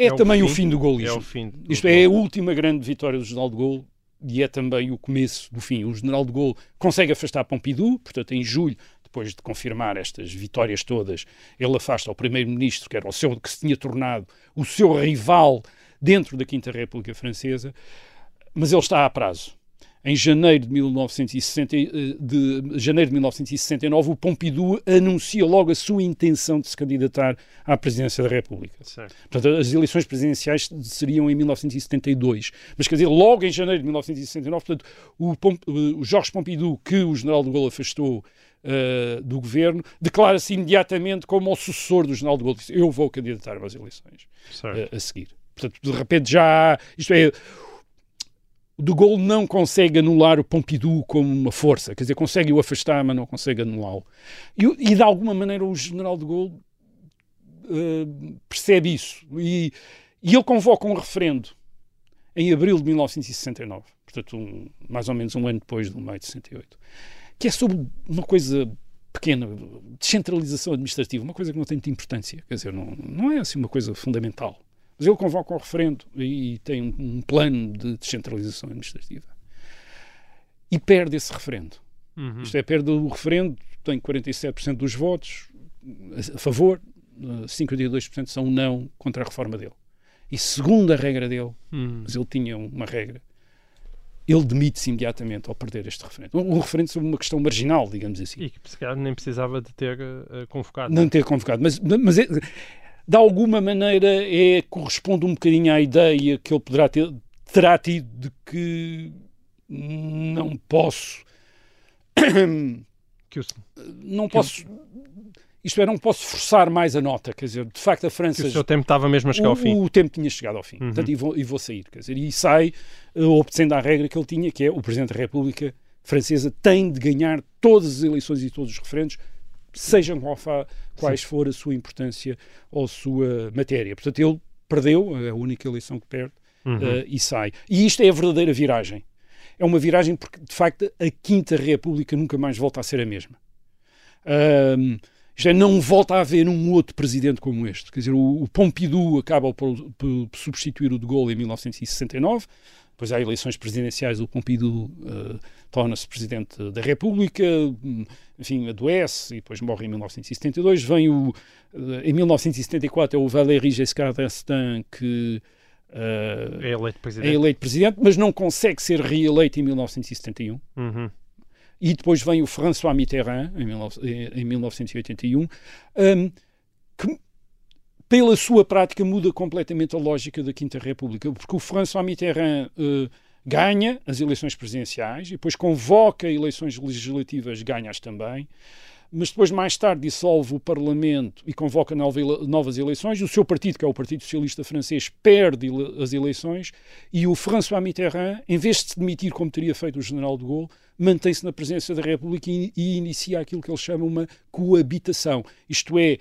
é, é também o fim, o fim do golismo. É o fim do Isto é a última grande vitória do General de Gaulle e é também o começo do fim. O general de Gaulle consegue afastar Pompidou, portanto, em julho, depois de confirmar estas vitórias todas, ele afasta o primeiro-ministro, que era o seu, que se tinha tornado o seu rival dentro da Quinta República Francesa, mas ele está a prazo em janeiro de, 1960, eh, de janeiro de 1969, o Pompidou anuncia logo a sua intenção de se candidatar à presidência da República. Certo. Portanto, as eleições presidenciais seriam em 1972. Mas, quer dizer, logo em janeiro de 1969, portanto, o, Pomp, o Jorge Pompidou, que o general de Gaulle afastou uh, do governo, declara-se imediatamente como o sucessor do general de Gaulle. Diz, eu vou candidatar às eleições uh, a seguir. Portanto, de repente já... Isto é de Gaulle não consegue anular o Pompidou como uma força, quer dizer, consegue o afastar, mas não consegue anulá-lo. E, e, de alguma maneira o general de Gaulle uh, percebe isso e, e, ele convoca um referendo em abril de 1969, portanto, um, mais ou menos um ano depois do maio de 68, que é sobre uma coisa pequena, descentralização administrativa, uma coisa que não tem muita importância, quer dizer, não, não é assim uma coisa fundamental. Mas ele convoca um referendo e tem um, um plano de descentralização administrativa. E perde esse referendo. Uhum. Isto é, perde o referendo, tem 47% dos votos a favor, 52% são não contra a reforma dele. E segundo a regra dele, uhum. mas ele tinha uma regra, ele demite-se imediatamente ao perder este referendo. Um, um referendo sobre uma questão marginal, digamos assim. E que se calhar nem precisava de ter uh, convocado. Não ter convocado, mas, mas é, de alguma maneira é, corresponde um bocadinho à ideia que ele poderá ter, terá tido de que não posso que eu... não posso isto é, não posso forçar mais a nota, quer dizer, de facto a França... Que o seu tempo estava mesmo a chegar o, ao fim. O tempo tinha chegado ao fim, uhum. portanto, e vou, e vou sair, quer dizer, e sai uh, obedecendo à regra que ele tinha, que é o Presidente da República Francesa tem de ganhar todas as eleições e todos os referendos sejam quais for a sua importância ou a sua matéria. Portanto, ele perdeu, é a única eleição que perde, uhum. uh, e sai. E isto é a verdadeira viragem. É uma viragem porque, de facto, a Quinta República nunca mais volta a ser a mesma. Isto é, não volta a haver um outro presidente como este. Quer dizer, o, o Pompidou acaba por, por, substituir o de Gaulle em 1969. Depois há eleições presidenciais, o Pompidou uh, torna-se presidente da República, enfim, adoece e depois morre em 1972. Vem o, uh, em 1974 é o Valéry Giscard d'Estaing que uh, é, eleito é, eleito presidente, mas não consegue ser reeleito em 1971. Uhum. E depois vem o François Mitterrand, em, 19, em 1981, um, que pela sua prática muda completamente a lógica da Quinta República, porque o François Mitterrand uh, ganha as eleições presidenciais e depois convoca eleições legislativas, ganha-as também, mas depois, mais tarde, dissolve o Parlamento e convoca novas eleições. O seu partido, que é o Partido Socialista Francês, perde as eleições e o François Mitterrand, em vez de se demitir como teria feito o general de Gaulle, mantém-se na presidência da República e, e inicia aquilo que ele chama uma coabitação. Isto é,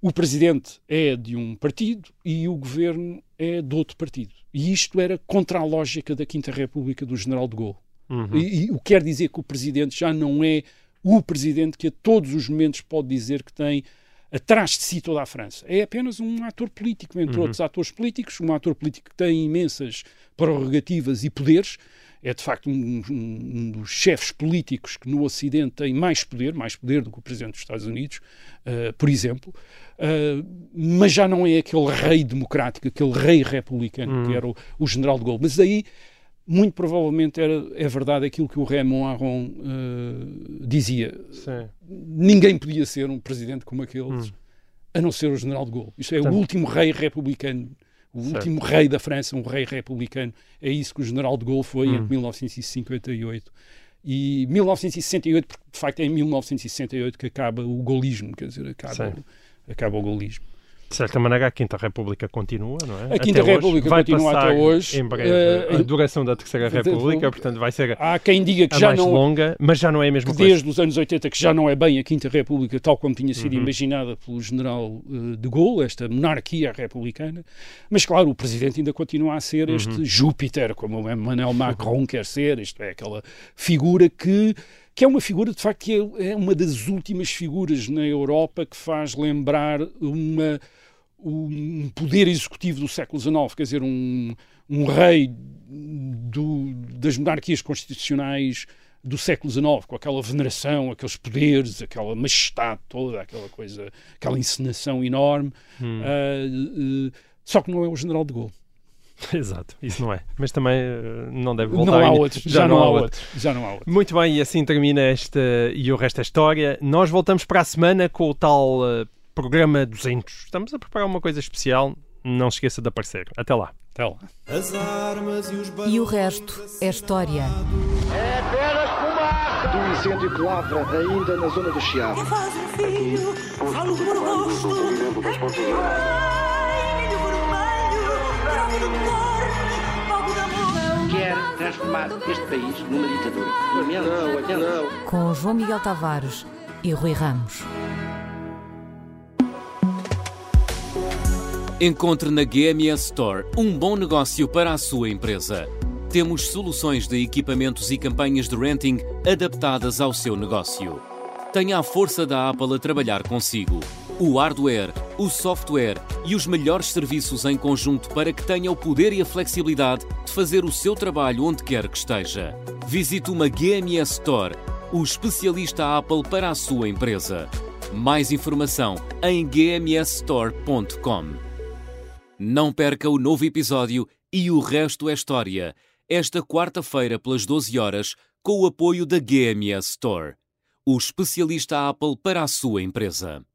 o presidente é de um partido e o governo é de outro partido. E isto era contra a lógica da Quinta República do general de Gaulle. Uhum. E, e, o que quer dizer que o presidente já não é o presidente que a todos os momentos pode dizer que tem atrás de si toda a França. É apenas um ator político, entre uhum. outros atores políticos, um ator político que tem imensas prerrogativas e poderes é de facto um, um, dos chefes políticos que no Ocidente tem mais poder, mais poder do que o Presidente dos Estados Unidos, uh, por exemplo, uh, mas já não é aquele rei democrático, aquele rei republicano uhum. que era o, o, General de Gaulle. Mas aí, muito provavelmente, era, é verdade aquilo que o Raymond Aron uh, dizia. Sim. Ninguém podia ser um presidente como aqueles, uhum. a não ser o General de Gaulle. Isto é o último rei republicano o certo. último rei da França, um rei republicano. É isso que o general de Gaulle foi hum. entre 1958 e 1968, porque de facto é em 1968 que acaba o golismo, quer dizer, acaba, acaba o golismo. De certa maneira, a Quinta República continua, não é? A Quinta até República vai continua até hoje. Em breve, uh, a duração da Terceira República, portanto, vai ser há quem diga que a já mais não, longa, mas já não é a mesma coisa. Desde os anos 80, que já não é bem a Quinta República, tal como tinha sido uhum. imaginada pelo general uh, de Gaulle, esta monarquia republicana. Mas, claro, o presidente ainda continua a ser uhum. este Júpiter, como o Emmanuel Macron quer ser, isto é, aquela figura que que é uma figura, de facto, que é, é uma das últimas figuras na Europa que faz lembrar uma um poder executivo do século XIX, quer dizer, um, um rei do, das monarquias constitucionais do século XIX, com aquela veneração, aqueles poderes, aquela majestade toda, aquela coisa, aquela encenação enorme. Hum. Uh, uh, só que não é o general de Gaulle. Exato, isso não é. Mas também uh, não deve voltar. Não há outros, já, já não, não, há outro. Já não há outro. Muito bem, e assim termina esta e o resto da história. Nós voltamos para a semana com o tal programa 200. Estamos a preparar uma coisa especial. Não se esqueça de aparecer. Até lá. Até lá. E o resto é história. É apenas fumaça! Do incêndio que lavra ainda na zona do Chiado. Que faz um filho, falo do meu rosto. Vermelho, amor. Quer transformar este país numa ditadura. Não, não. Com João Miguel Tavares e Rui Ramos. Encontre na GMS Store um bom negócio para a sua empresa. Temos soluções de equipamentos e campanhas de renting adaptadas ao seu negócio. Tenha a força da Apple a trabalhar consigo. O hardware, o software e os melhores serviços em conjunto para que tenha o poder e a flexibilidade de fazer o seu trabalho onde quer que esteja. Visite uma GMS Store, o especialista Apple para a sua empresa. Mais informação em gmsstore.com. Não perca o novo episódio e o resto é história, esta quarta-feira pelas 12 horas, com o apoio da GMS Store, o especialista Apple para a sua empresa.